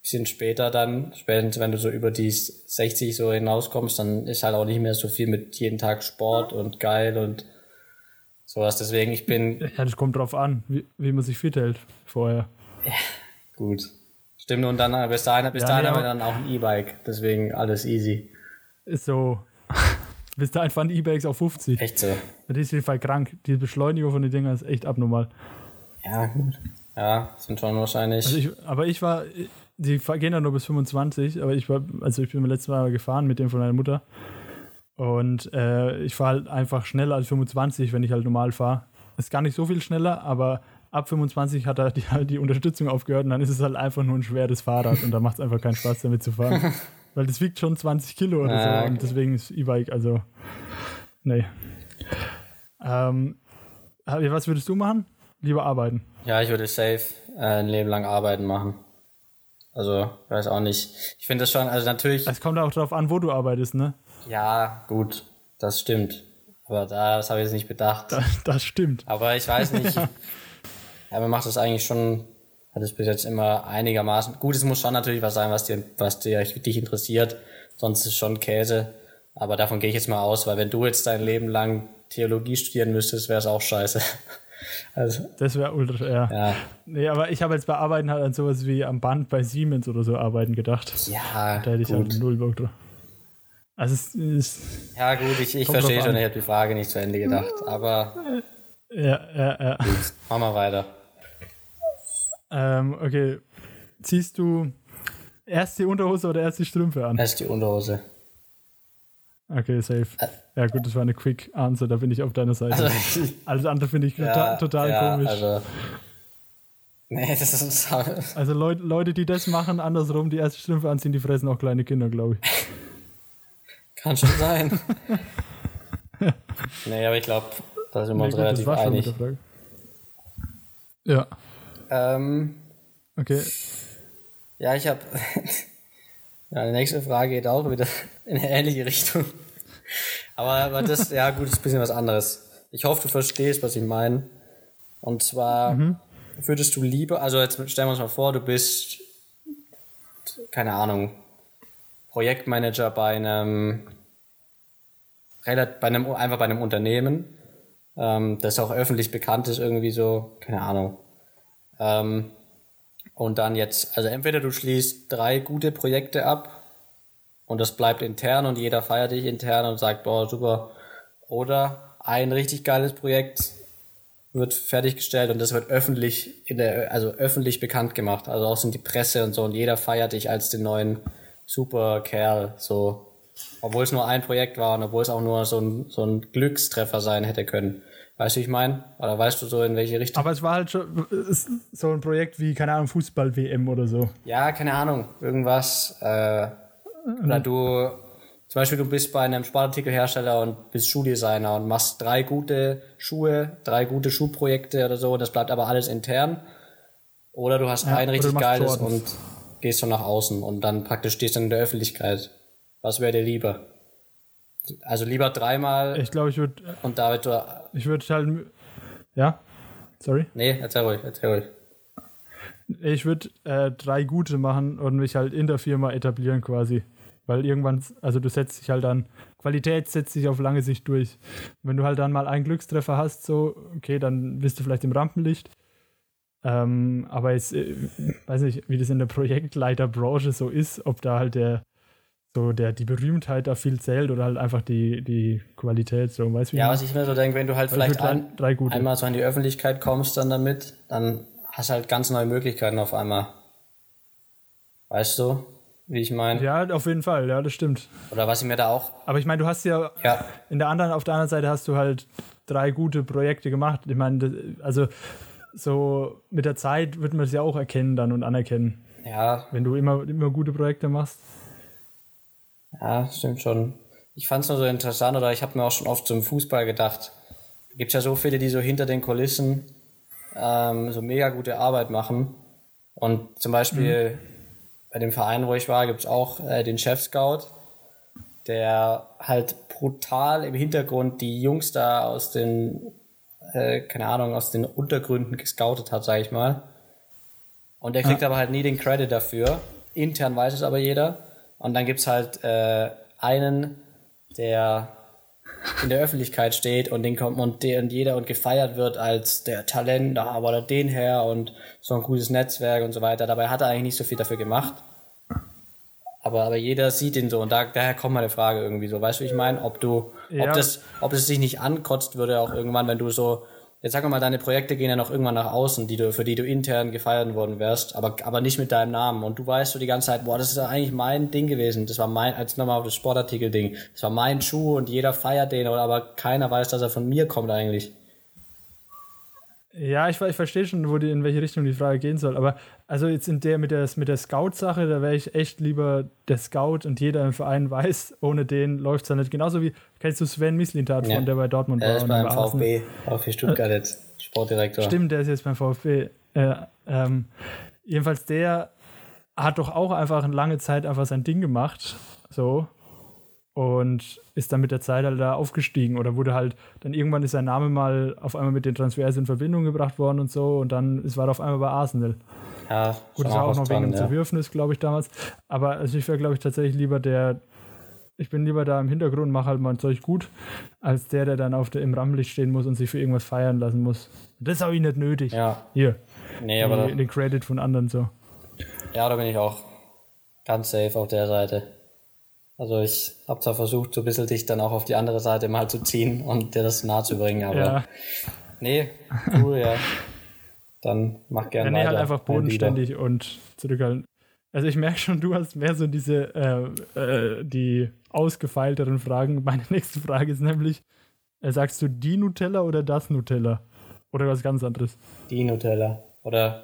bisschen später dann, spätestens wenn du so über die 60 so hinauskommst, dann ist halt auch nicht mehr so viel mit jeden Tag Sport und geil und sowas. Deswegen, ich bin. Ja, das kommt drauf an, wie, wie man sich fit hält vorher. Ja, gut. Stimmt, und dann bis dahin, bis ja, dahin haben wir dann auch ein E-Bike, deswegen alles easy. Ist so. bis dahin fahren E-Bikes auf 50. Echt so. Das ist auf jeden Fall krank. Die Beschleunigung von den Dingern ist echt abnormal. Ja, gut. Ja, sind schon wahrscheinlich. Also ich, aber ich war, die gehen ja nur bis 25, aber ich war, also ich bin letztes Mal gefahren mit dem von meiner Mutter. Und äh, ich fahre halt einfach schneller als 25, wenn ich halt normal fahre. Ist gar nicht so viel schneller, aber ab 25 hat er die, halt die Unterstützung aufgehört und dann ist es halt einfach nur ein schweres Fahrrad und da macht es einfach keinen Spaß damit zu fahren. Weil das wiegt schon 20 Kilo oder ah, so und deswegen ist E-Bike, also, nee. Ähm, was würdest du machen? Lieber arbeiten? Ja, ich würde safe äh, ein Leben lang arbeiten machen. Also, weiß auch nicht. Ich finde das schon, also natürlich. Es kommt auch darauf an, wo du arbeitest, ne? Ja, gut, das stimmt. Aber das habe ich jetzt nicht bedacht. Das, das stimmt. Aber ich weiß nicht. ja, man macht das eigentlich schon, hat es bis jetzt immer einigermaßen. Gut, es muss schon natürlich was sein, was dir, was dir dich interessiert. Sonst ist es schon Käse. Aber davon gehe ich jetzt mal aus, weil wenn du jetzt dein Leben lang Theologie studieren müsstest, wäre es auch scheiße. Also, das wäre ultra, ja. ja. Nee, aber ich habe jetzt bei Arbeiten halt an sowas wie am Band bei Siemens oder so arbeiten gedacht. Ja. Da hätte ich halt gut. halt null Bock drauf. Also es, es ja gut, ich, ich verstehe schon, ich habe die Frage nicht zu Ende gedacht, aber ja, ja, ja. Gut, machen wir weiter. Ähm, okay. Ziehst du erst die Unterhose oder erst die Strümpfe an? Erst die Unterhose. Okay, safe. Ja, gut, das war eine Quick Answer, da bin ich auf deiner Seite. Also, Alles andere finde ich ja, total, ja, komisch. Also, nee, das ist. Also Leute, Leute, die das machen, andersrum, die erste Strümpfe anziehen, die fressen auch kleine Kinder, glaube ich. Kann schon sein. nee, aber ich glaube, da sind wir uns relativ das war schon mit einig. Ja, Ähm, okay. ja, ich habe. ja, die nächste Frage geht auch wieder in eine ähnliche Richtung. Aber, aber das, ja, gut, ist ein bisschen was anderes. Ich hoffe, du verstehst, was ich meine. Und zwar würdest du lieber, also jetzt stellen wir uns mal vor, du bist, keine Ahnung, Projektmanager bei einem, bei einem einfach bei einem Unternehmen, ähm, das auch öffentlich bekannt ist, irgendwie so, keine Ahnung. Ähm, und dann jetzt, also entweder du schließt drei gute Projekte ab und das bleibt intern und jeder feiert dich intern und sagt, boah, super. Oder ein richtig geiles Projekt wird fertiggestellt und das wird öffentlich in der, also öffentlich bekannt gemacht. Also auch so in die Presse und so und jeder feiert dich als den neuen super Kerl, so. Obwohl es nur ein Projekt war und obwohl es auch nur so ein, so ein Glückstreffer sein hätte können. Weißt du, wie ich meine? Oder weißt du so, in welche Richtung? Aber es war halt schon so ein Projekt wie, keine Ahnung, Fußball-WM oder so. Ja, keine Ahnung, irgendwas. Äh, oder du, zum Beispiel, du bist bei einem Sportartikelhersteller und bist Schuhdesigner und machst drei gute Schuhe, drei gute Schuhprojekte oder so, und das bleibt aber alles intern. Oder du hast Ja, ein richtig geiles Jordans. und gehst so nach außen und dann praktisch stehst du in der Öffentlichkeit. Was wäre dir lieber? Also lieber dreimal Ich glaube, ich würde und David, du. ich würd halt. Ja? Sorry? Nee, erzähl ruhig, erzähl ruhig. Ich würde äh, drei gute machen und mich halt in der Firma etablieren quasi. Weil irgendwann, also du setzt dich halt dann, Qualität setzt sich auf lange Sicht durch. Wenn du halt dann mal einen Glückstreffer hast, so, okay, dann bist du vielleicht im Rampenlicht. Ähm, aber jetzt, äh, weiß nicht, wie das in der Projektleiterbranche so ist, ob da halt der, so der, die Berühmtheit da viel zählt oder halt einfach die, die Qualität, so, weißt du, wie Ja, was ich mir so denke, wenn du halt? Also ich vielleicht ein, drei, drei gute. einmal so in die Öffentlichkeit kommst dann damit, dann hast du halt ganz neue Möglichkeiten auf einmal. Weißt du, wie ich meine? Ja, auf jeden Fall, ja, das stimmt. Oder was ich mir da auch, Aber ich meine, du hast ja ja, in der anderen, auf der anderen Seite hast du halt drei gute Projekte gemacht. Ich meine, also so mit der Zeit wird man es ja auch erkennen dann und anerkennen, ja, wenn du immer, immer gute Projekte machst. Ja, stimmt schon. Ich fand es nur so interessant, oder ich habe mir auch schon oft zum Fußball gedacht. Da gibt ja so viele, die so hinter den Kulissen ähm, so mega gute Arbeit machen. Und zum Beispiel bei dem Verein, wo ich war, gibt es auch äh, den Chef-Scout, der halt brutal im Hintergrund die Jungs da aus den, äh, keine Ahnung, aus den Untergründen gescoutet hat, sag ich mal. Und der kriegt aber halt nie den Credit dafür. Intern weiß es aber jeder. Und dann gibt's halt äh, einen, der in der Öffentlichkeit steht und den kommt und, der, und jeder und gefeiert wird als der Talent, da aber er den her und so ein gutes Netzwerk und so weiter. Dabei hat er eigentlich nicht so viel dafür gemacht. Aber, aber jeder sieht ihn so und da, daher kommt meine Frage irgendwie so. Weißt du, wie ich meine? Ob du, Ja. ob das, ob es dich nicht ankotzt würde auch irgendwann, wenn du so, jetzt sag mal, deine Projekte gehen ja noch irgendwann nach außen, die du, für die du intern gefeiert worden wärst, aber, aber nicht mit deinem Namen. Und du weißt so die ganze Zeit, boah, das ist ja eigentlich mein Ding gewesen. Das war mein, als nochmal auf das Sportartikel-Ding. Das war mein Schuh und jeder feiert den, oder aber keiner weiß, dass er von mir kommt eigentlich. Ja, ich, ich verstehe schon, wo die, in welche Richtung die Frage gehen soll. Aber also jetzt in der mit der, mit der Scout-Sache, da wäre ich echt lieber der Scout und jeder im Verein weiß, ohne den läuft es ja nicht. Genauso wie, kennst du Sven Mislintat Ja. von der bei Dortmund Er war ist und beim? VfB, VfB Stuttgart jetzt, Sportdirektor. Stimmt, der ist jetzt beim VfB. Äh, ähm, jedenfalls der hat doch auch einfach eine lange Zeit einfach sein Ding gemacht. So. Und ist dann mit der Zeit halt da aufgestiegen oder wurde halt, dann irgendwann ist sein Name mal auf einmal mit den Transfers in Verbindung gebracht worden und so und dann es war er auf einmal bei Arsenal. Ja, Gut, das war auch noch dran, wegen dem ja. Zerwürfnis, glaube ich, damals. Aber also ich wäre, glaube ich, tatsächlich lieber der, ich bin lieber da im Hintergrund, mache halt mein Zeug gut, als der, der dann auf der, im Rampenlicht stehen muss und sich für irgendwas feiern lassen muss. Das habe ich nicht nötig. Ja, Hier, nee, aber die, den Credit von anderen so. ja, da bin ich auch ganz safe auf der Seite. Also ich habe zwar versucht, so ein bisschen dich dann auch auf die andere Seite mal zu ziehen und dir das nahe zu bringen, aber Ja. nee, cool, ja. dann mach gerne ja, nee, weiter. halt einfach bodenständig und zurückhaltend. Also ich merke schon, du hast mehr so diese, äh, äh, die ausgefeilteren Fragen. Meine nächste Frage ist nämlich, äh, sagst du die Nutella oder das Nutella? Oder was ganz anderes? Die Nutella. Oder.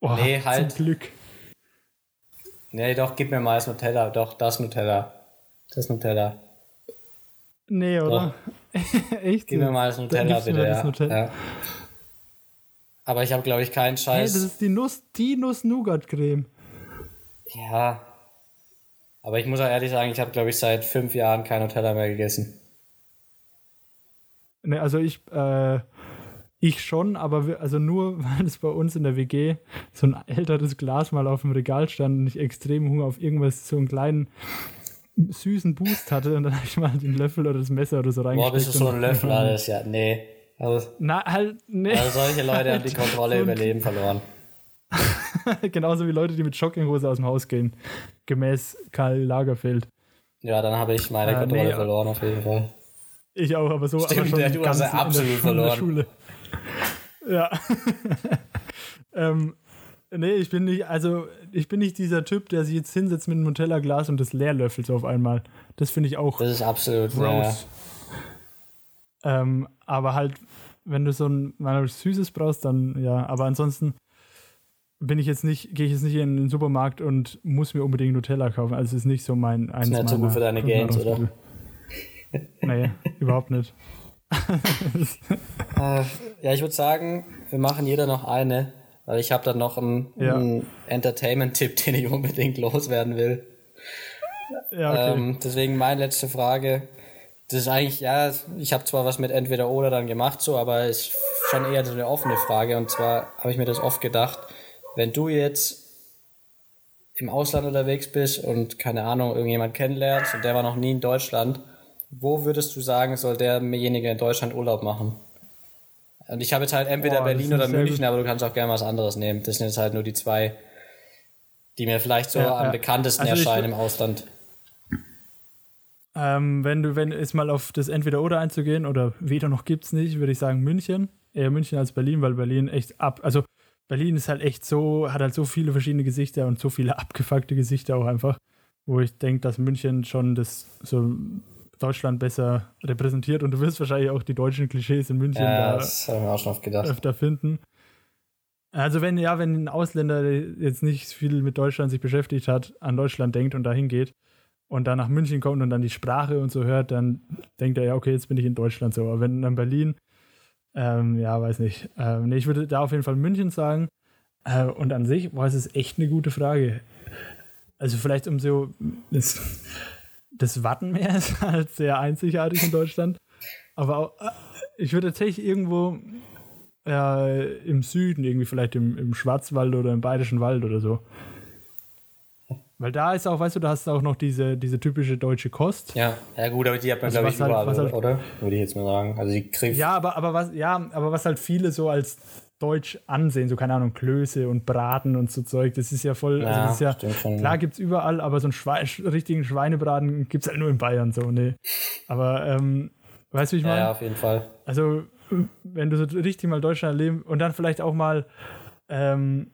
Oh, nee, halt. Zum Glück. Nee, doch, gib mir mal das Nutella. Doch, das Nutella. Das Nutella. Nee, oder? Echt? Gib mir mal das Nutella, bitte. Das Nutella. Ja. Aber ich habe, glaube ich, keinen Scheiß. Hey, das ist die Nuss, die Nuss-Nougat-Creme. Ja. Aber ich muss auch ehrlich sagen, ich habe, glaube ich, seit fünf Jahren kein Nutella mehr gegessen. Ne, also ich, äh, ich schon, aber wir, also nur, weil es bei uns in der WG so ein älteres Glas mal auf dem Regal stand und ich extrem Hunger auf irgendwas, so einen kleinen süßen Boost hatte und dann habe ich mal den Löffel oder das Messer oder so reingesteckt. Boah, bist du so ein Löffel alles, ja, nee. Also, Na, halt, nee. Also solche Leute haben die Kontrolle über Leben verloren. Genauso wie Leute, die mit Jogginghose aus dem Haus gehen. Gemäß Karl Lagerfeld. Ja, dann habe ich meine äh, Kontrolle nee, verloren, auf jeden Fall. Ich auch, aber so Stimmt, aber schon ja, du hast ja absolut verloren. Schule. Ja. ähm, nee, ich bin nicht, also ich bin nicht dieser Typ, der sich jetzt hinsetzt mit einem Nutella-Glas und das leer löffelt so auf einmal. Das finde ich auch. Das ist absolut gross. Ja. Ähm, aber halt, wenn du so ein mal Süßes brauchst, dann ja. Aber ansonsten bin ich jetzt nicht, gehe ich jetzt nicht in den Supermarkt und muss mir unbedingt Nutella kaufen. Also es ist nicht so mein eins Das ist nicht so gut für deine Gains, oder? nee, überhaupt nicht. äh, ja, ich würde sagen, wir machen jeder noch eine, weil ich habe dann noch einen, ja. einen Entertainment-Tipp, den ich unbedingt loswerden will. Ja, okay. Ähm, deswegen meine letzte Frage. Das ist eigentlich, ja, ich habe zwar was mit entweder oder dann gemacht, so, aber es ist schon eher so eine offene Frage. Und zwar habe ich mir das oft gedacht, wenn du jetzt im Ausland unterwegs bist und keine Ahnung, irgendjemand kennenlernst und der war noch nie in Deutschland, wo würdest du sagen, soll derjenige in Deutschland Urlaub machen? Und ich habe jetzt halt entweder oh, Berlin oder München, aber du kannst auch gerne was anderes nehmen. Das sind jetzt halt nur die zwei, die mir vielleicht so ja, am ja. bekanntesten also erscheinen im Ausland. Ähm, wenn du, wenn es mal auf das Entweder-Oder einzugehen oder weder noch gibt's nicht, würde ich sagen München. Eher München als Berlin, weil Berlin echt ab, also Berlin ist halt echt so, hat halt so viele verschiedene Gesichter und so viele abgefuckte Gesichter auch einfach, wo ich denke, dass München schon das so Deutschland besser repräsentiert und du wirst wahrscheinlich auch die deutschen Klischees in München ja, da öfter finden. Also wenn ja, wenn ein Ausländer der jetzt nicht viel mit Deutschland sich beschäftigt hat, an Deutschland denkt und dahin geht und dann nach München kommt und dann die Sprache und so hört, dann denkt er ja, okay, jetzt bin ich in Deutschland so. Aber wenn dann Berlin ähm, ja, weiß nicht. Ähm, nee, ich würde da auf jeden Fall München sagen. Äh, und an sich, boah, es ist echt eine gute Frage. Also vielleicht um so, das, Wattenmeer ist halt sehr einzigartig in Deutschland. Aber auch, äh, ich würde tatsächlich irgendwo äh, im Süden, irgendwie vielleicht im, im Schwarzwald oder im Bayerischen Wald oder so. Weil da ist auch, weißt du, da hast du auch noch diese, diese typische deutsche Kost. Ja, ja gut, aber die hat man, also glaube ich, halt, überall, halt, oder? Würde ich jetzt mal sagen. Also die kriegt Ja, aber, aber was, ja, aber was halt viele so als deutsch ansehen, so keine Ahnung, Klöße und Braten und so Zeug, das ist ja voll, ja, also das ist ja, schon, klar gibt es überall, aber so einen Schwe richtigen Schweinebraten gibt es halt nur in Bayern, so, ne. Aber, ähm, weißt du, wie ich meine? Ja, auf jeden Fall. Also, wenn du so richtig mal Deutschland erleben und dann vielleicht auch mal, ähm,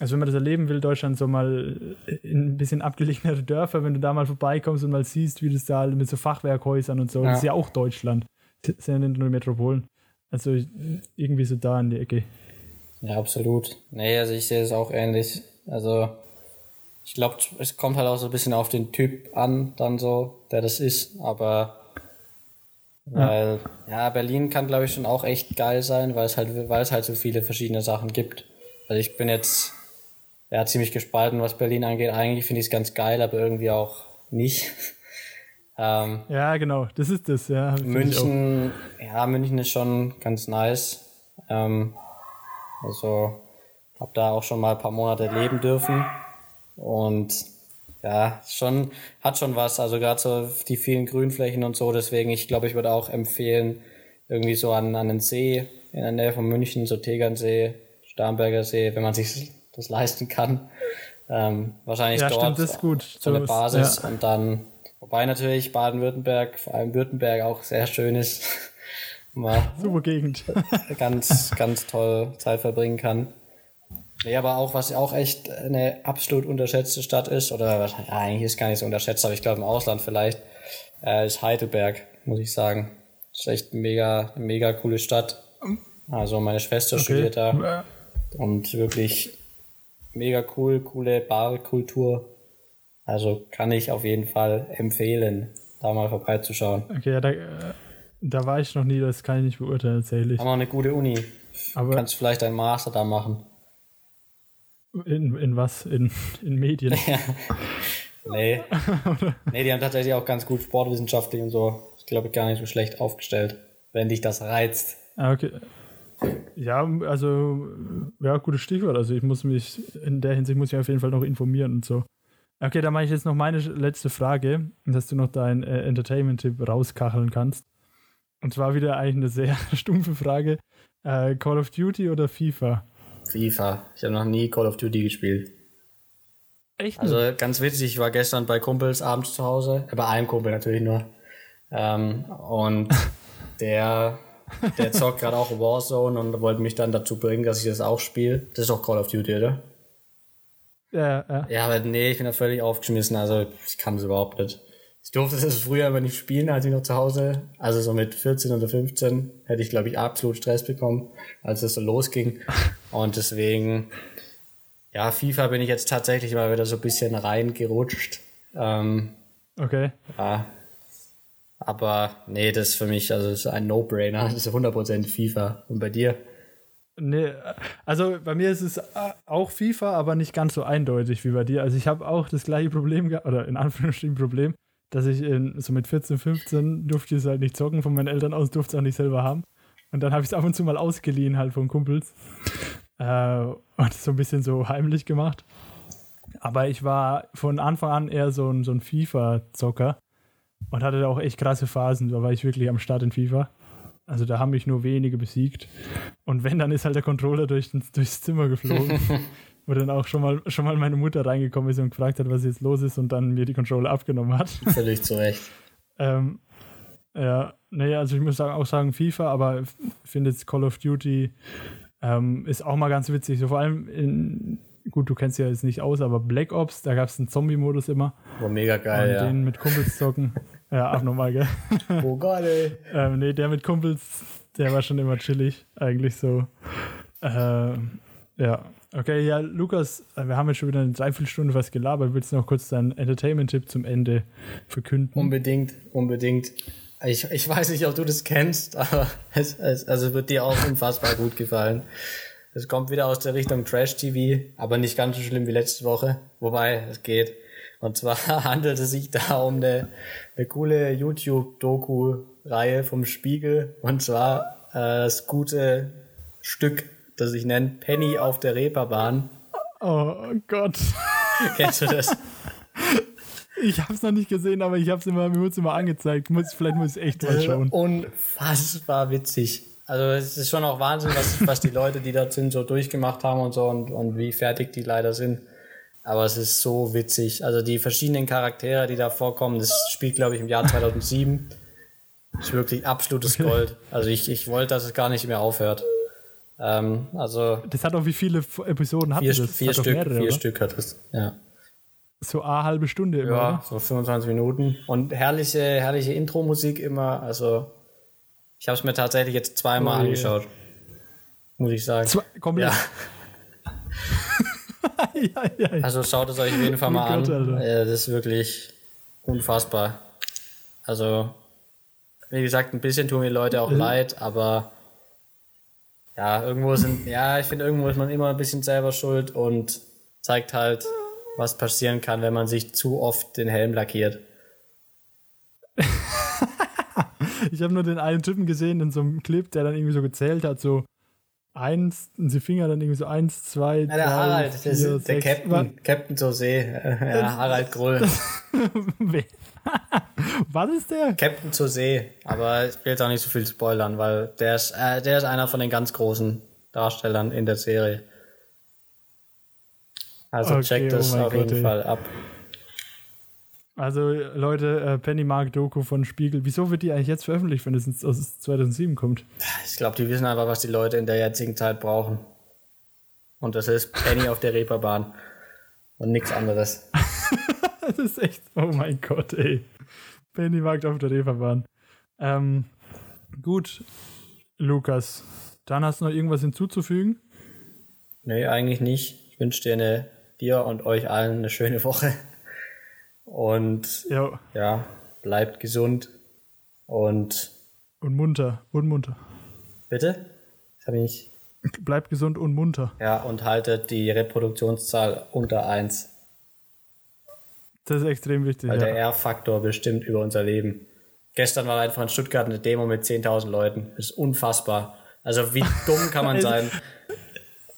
also wenn man das erleben will, Deutschland so mal in ein bisschen abgelegenere Dörfer, wenn du da mal vorbeikommst und mal siehst, wie das da mit so Fachwerkhäusern und so, ja. das ist ja auch Deutschland. Das sind ja nicht nur Metropolen. Also irgendwie so da in die Ecke. Ja, absolut. Nee, also ich sehe es auch ähnlich. Also ich glaube, es kommt halt auch so ein bisschen auf den Typ an, dann so, der das ist, aber weil, ja, ja Berlin kann, glaube ich, schon auch echt geil sein, weil es halt, weil es halt so viele verschiedene Sachen gibt. Also ich bin jetzt ja, ziemlich gespalten, was Berlin angeht. Eigentlich finde ich es ganz geil, aber irgendwie auch nicht. ähm, ja, genau, das ist das, ja. München, ja, München ist schon ganz nice. Ähm, also, habe da auch schon mal ein paar Monate leben dürfen und ja, schon, hat schon was. Also gerade so die vielen Grünflächen und so. Deswegen, ich glaube, ich würde auch empfehlen, irgendwie so an, an den See in der Nähe von München, so Tegernsee, Starnberger See, wenn man sich das leisten kann. Ähm, wahrscheinlich ja, dort stimmt, gut. so eine Basis ja. und dann, wobei natürlich Baden-Württemberg, vor allem Württemberg auch sehr schön ist. mal Super Gegend. ganz, ganz toll Zeit verbringen kann. Nee, aber auch, was auch echt eine absolut unterschätzte Stadt ist, oder was, ja, eigentlich ist gar nicht so unterschätzt, aber ich glaube im Ausland vielleicht, äh, ist Heidelberg, muss ich sagen. ist echt mega, mega coole Stadt. Also meine Schwester okay. studiert da und wirklich mega cool, coole Barkultur. Also kann ich auf jeden Fall empfehlen, da mal vorbeizuschauen. Okay, ja, da, äh, da war ich noch nie, das kann ich nicht beurteilen tatsächlich. Haben auch eine gute Uni. Aber Kannst vielleicht einen Master da machen. In, in was? In, in Medien? Nee. nee, die haben tatsächlich auch ganz gut sportwissenschaftlich und so. Ich glaube, gar nicht so schlecht aufgestellt, wenn dich das reizt. Ah, okay. Ja, also, ja, gutes Stichwort. Also, ich muss mich, in der Hinsicht muss ich auf jeden Fall noch informieren und so. Okay, dann mache ich jetzt noch meine letzte Frage, dass du noch deinen äh, Entertainment-Tipp rauskacheln kannst. Und zwar wieder eigentlich eine sehr stumpfe Frage. Äh, Call of Duty oder FIFA? FIFA. Ich habe noch nie Call of Duty gespielt. Echt? Also ganz witzig, ich war gestern bei Kumpels abends zu Hause, äh, bei einem Kumpel natürlich nur. Ähm, und der, der zockt gerade auch Warzone und wollte mich dann dazu bringen, dass ich das auch spiele. Das ist auch Call of Duty, oder? Ja, ja. Ja, aber nee, ich bin da völlig aufgeschmissen, also ich kann das überhaupt nicht. Ich durfte das früher aber nicht spielen, als ich noch zu Hause, also so mit 14 oder 15, hätte ich, glaube ich, absolut Stress bekommen, als es so losging. Und deswegen, ja, FIFA bin ich jetzt tatsächlich mal wieder so ein bisschen reingerutscht. Ähm, okay. Ja. Aber nee, das ist für mich, also ist ein No-Brainer. Das ist 100% FIFA. Und bei dir? Nee, also bei mir ist es auch FIFA, aber nicht ganz so eindeutig wie bei dir. Also ich habe auch das gleiche Problem, oder in Anführungsstrichen Problem, dass ich in, so mit 14, 15 durfte ich es halt nicht zocken, von meinen Eltern aus durfte es auch nicht selber haben. Und dann habe ich es ab und zu mal ausgeliehen halt von Kumpels. Äh, und so ein bisschen so heimlich gemacht. Aber ich war von Anfang an eher so ein, so ein FIFA-Zocker und hatte da auch echt krasse Phasen. Da war ich wirklich am Start in FIFA. Also da haben mich nur wenige besiegt. Und wenn, dann ist halt der Controller durch, durchs Zimmer geflogen. wo dann auch schon mal, schon mal meine Mutter reingekommen ist und gefragt hat, was jetzt los ist und dann mir die Controller abgenommen hat. Völlig zu Recht. ähm, ja, naja, also ich muss auch sagen FIFA, aber ich finde jetzt Call of Duty ähm, ist auch mal ganz witzig. So vor allem in, gut, du kennst ja jetzt nicht aus, aber Black Ops, da gab es einen Zombie-Modus immer. War mega geil, und ja. Den mit Kumpels zocken. ja, abnormal, gell? Oh geil, ey. ähm, nee, der mit Kumpels, der war schon immer chillig, eigentlich so. Äh, ja, okay, ja, Lukas, wir haben jetzt schon wieder eine Dreiviertelstunde was gelabert. Willst du noch kurz deinen Entertainment-Tipp zum Ende verkünden? Unbedingt, unbedingt. Ich, ich weiß nicht, ob du das kennst, aber es, es also wird dir auch unfassbar gut gefallen. Es kommt wieder aus der Richtung Trash-TV, aber nicht ganz so schlimm wie letzte Woche. Wobei, es geht. Und zwar handelt es sich da um eine, eine coole YouTube-Doku-Reihe vom Spiegel. Und zwar äh, das gute Stück, das sich nennt Penny auf der Reeperbahn. Oh Gott. Kennst du das? Ich habe es noch nicht gesehen, aber ich habe es immer, mir wurde immer angezeigt. Muss, vielleicht muss ich echt mal schauen. Unfassbar witzig. Also es ist schon auch Wahnsinn, was, was die Leute, die da sind, so durchgemacht haben und so und, und wie fertig die leider sind. Aber es ist so witzig. Also die verschiedenen Charaktere, die da vorkommen, das spielt, glaube ich, im Jahr 2007. Das ist wirklich absolutes. Gold. Also ich, ich wollte, dass es gar nicht mehr aufhört. Ähm, also das hat auch wie viele Episoden hat vier, das? Vier, Stück, mehrere, vier Stück hat es, ja. So eine halbe Stunde immer. Ja, so 25 Minuten. Und herrliche, herrliche Intro-Musik immer. Also, ich habe es mir tatsächlich jetzt zweimal oh, angeschaut. Muss ich sagen. Zwei, komplett. Ja. ja, ja, ja. Also schaut es euch auf jeden Fall mal oh Gott, an. Alter. Das ist wirklich unfassbar. Also, wie gesagt, ein bisschen tun mir Leute auch leid, aber ja, irgendwo sind, ja, ich finde, irgendwo ist man immer ein bisschen selber schuld und zeigt halt, was passieren kann, wenn man sich zu oft den Helm lackiert. ich habe nur den einen Typen gesehen in so einem Clip, der dann irgendwie so gezählt hat, so eins, und die Finger dann irgendwie so eins, zwei, ja, der drei, Harald, vier, der, sechs, der Captain, was? Captain zur See, ja, Harald Grull. was ist der? Captain zur See, aber ich will jetzt auch nicht so viel spoilern, weil der ist, äh, der ist einer von den ganz großen Darstellern in der Serie. Also okay, check das oh auf Gott, jeden ey. Fall ab. Also Leute, äh, Pennymark-Doku von Spiegel. Wieso wird die eigentlich jetzt veröffentlicht, wenn es aus 2007 kommt? Ich glaube, die wissen einfach, was die Leute in der jetzigen Zeit brauchen. Und das ist Penny auf der Reeperbahn. Und nichts anderes. das ist echt, oh mein Gott, ey. Pennymarkt auf der Reeperbahn. Ähm, gut, Lukas. Dann hast du noch irgendwas hinzuzufügen? Nee, eigentlich nicht. Ich wünsche dir, eine, dir und euch allen eine schöne Woche. Und jo. ja, bleibt gesund und. Und munter, und munter. Bitte? Das habe ich nicht. Bleibt gesund und munter. Ja, und haltet die Reproduktionszahl unter 1. Das ist extrem wichtig. Weil ja. der R-Faktor bestimmt über unser Leben. Gestern war einfach in Stuttgart eine Demo mit 10.000 Leuten. Das ist unfassbar. Also wie dumm kann man sein?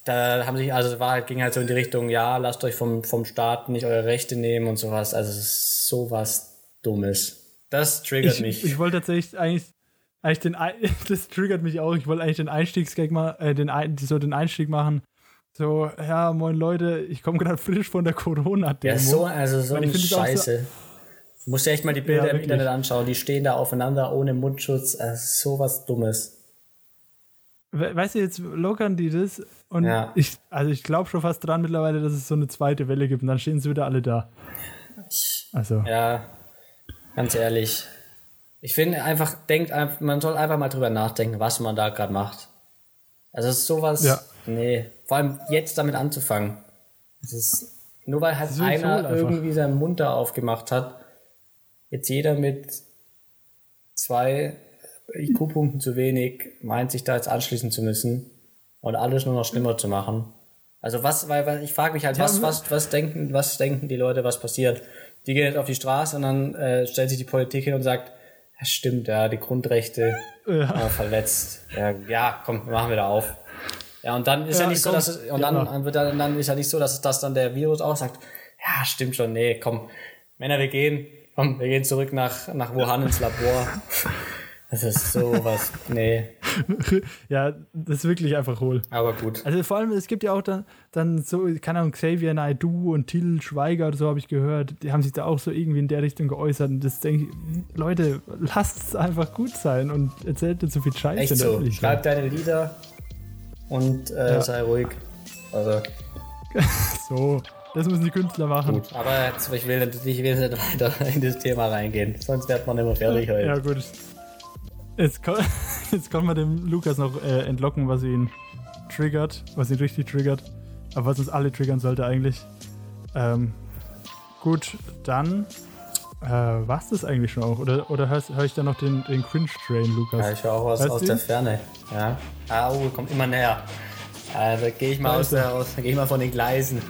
Da haben sich, also war halt, ging halt so in die Richtung, ja, lasst euch vom, vom Staat nicht eure Rechte nehmen und sowas. Also es ist sowas Dummes. Das triggert ich, mich. Ich wollte tatsächlich eigentlich, eigentlich den, das triggert mich auch. Ich wollte eigentlich den Einstiegsgag mal, äh, den, so den Einstieg machen. So, ja, moin Leute, ich komme gerade frisch von der Corona-Demo. Ja, so, also so eine Scheiße. So, Musst dir echt mal die Bilder ja, im Internet anschauen. Die stehen da aufeinander ohne Mundschutz. Also sowas Dummes. Weißt du, jetzt lockern die das und ja. ich, also ich glaube schon fast dran mittlerweile, dass es so eine zweite Welle gibt und dann stehen sie wieder alle da. Also. Ja, ganz ehrlich. Ich finde einfach, denkt, man soll einfach mal drüber nachdenken, was man da gerade macht. Also es ist sowas, ja. nee, vor allem jetzt damit anzufangen. Es ist, nur weil halt einer irgendwie seinen Mund da aufgemacht hat, jetzt jeder mit zwei IQ-Punkten zu wenig meint, sich da jetzt anschließen zu müssen und alles nur noch schlimmer zu machen. Also was, weil, weil ich frage mich halt, was, was, was denken, was denken die Leute, was passiert? Die gehen jetzt auf die Straße und dann äh, stellt sich die Politik hin und sagt, ja stimmt, ja, die Grundrechte ja. Verletzt. Ja, ja, komm, machen wir da auf. Ja, und dann ist ja, ja nicht komm, so, dass es, und dann, ja. wird dann, dann ist ja nicht so, dass das dann der Virus auch sagt, ja, stimmt schon, nee, komm, Männer, wir gehen, komm, wir gehen zurück nach, nach Wuhan ins Labor. Das ist sowas, nee. ja, das ist wirklich einfach hohl. Aber gut. Also vor allem, es gibt ja auch dann, dann so, keine Ahnung, Xavier Naidoo und Till Schweiger oder so habe ich gehört, die haben sich da auch so irgendwie in der Richtung geäußert und das denke ich, Leute, lasst es einfach gut sein und erzählt nicht so viel Scheiße. Echt so, schreib deine Lieder und äh, ja. sei ruhig. Also. so, das müssen die Künstler machen. Gut, aber jetzt, ich, will, ich will nicht weiter in das Thema reingehen, sonst wird man immer fertig heute. Ja gut, Jetzt, kann, jetzt kann man dem Lukas noch äh, entlocken, was ihn triggert, was ihn richtig triggert. Aber was uns alle triggern sollte eigentlich. Ähm, gut, dann äh, war es das eigentlich schon auch. Oder, oder höre hör ich da noch den, den Cringe-Train, Lukas? Ja, ich höre auch was Hörst aus der Ferne. Ja. Oh, kommt immer näher. Äh, da gehe ich mal aus der, aus, geh ich mal von den Gleisen.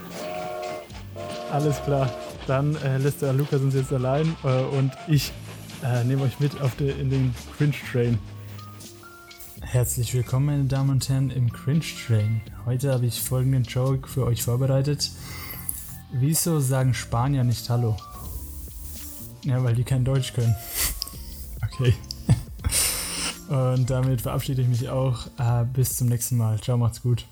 Alles klar. Dann äh, lässt der Lukas uns jetzt allein äh, und ich äh, nehme euch mit auf de, in den Cringe Train. Herzlich willkommen, meine Damen und Herren, im Cringe Train. Heute habe ich folgenden Joke für euch vorbereitet. Wieso sagen Spanier nicht Hallo? Ja, weil die kein Deutsch können. Okay. Und damit verabschiede ich mich auch. Äh, bis zum nächsten Mal. Ciao, macht's gut.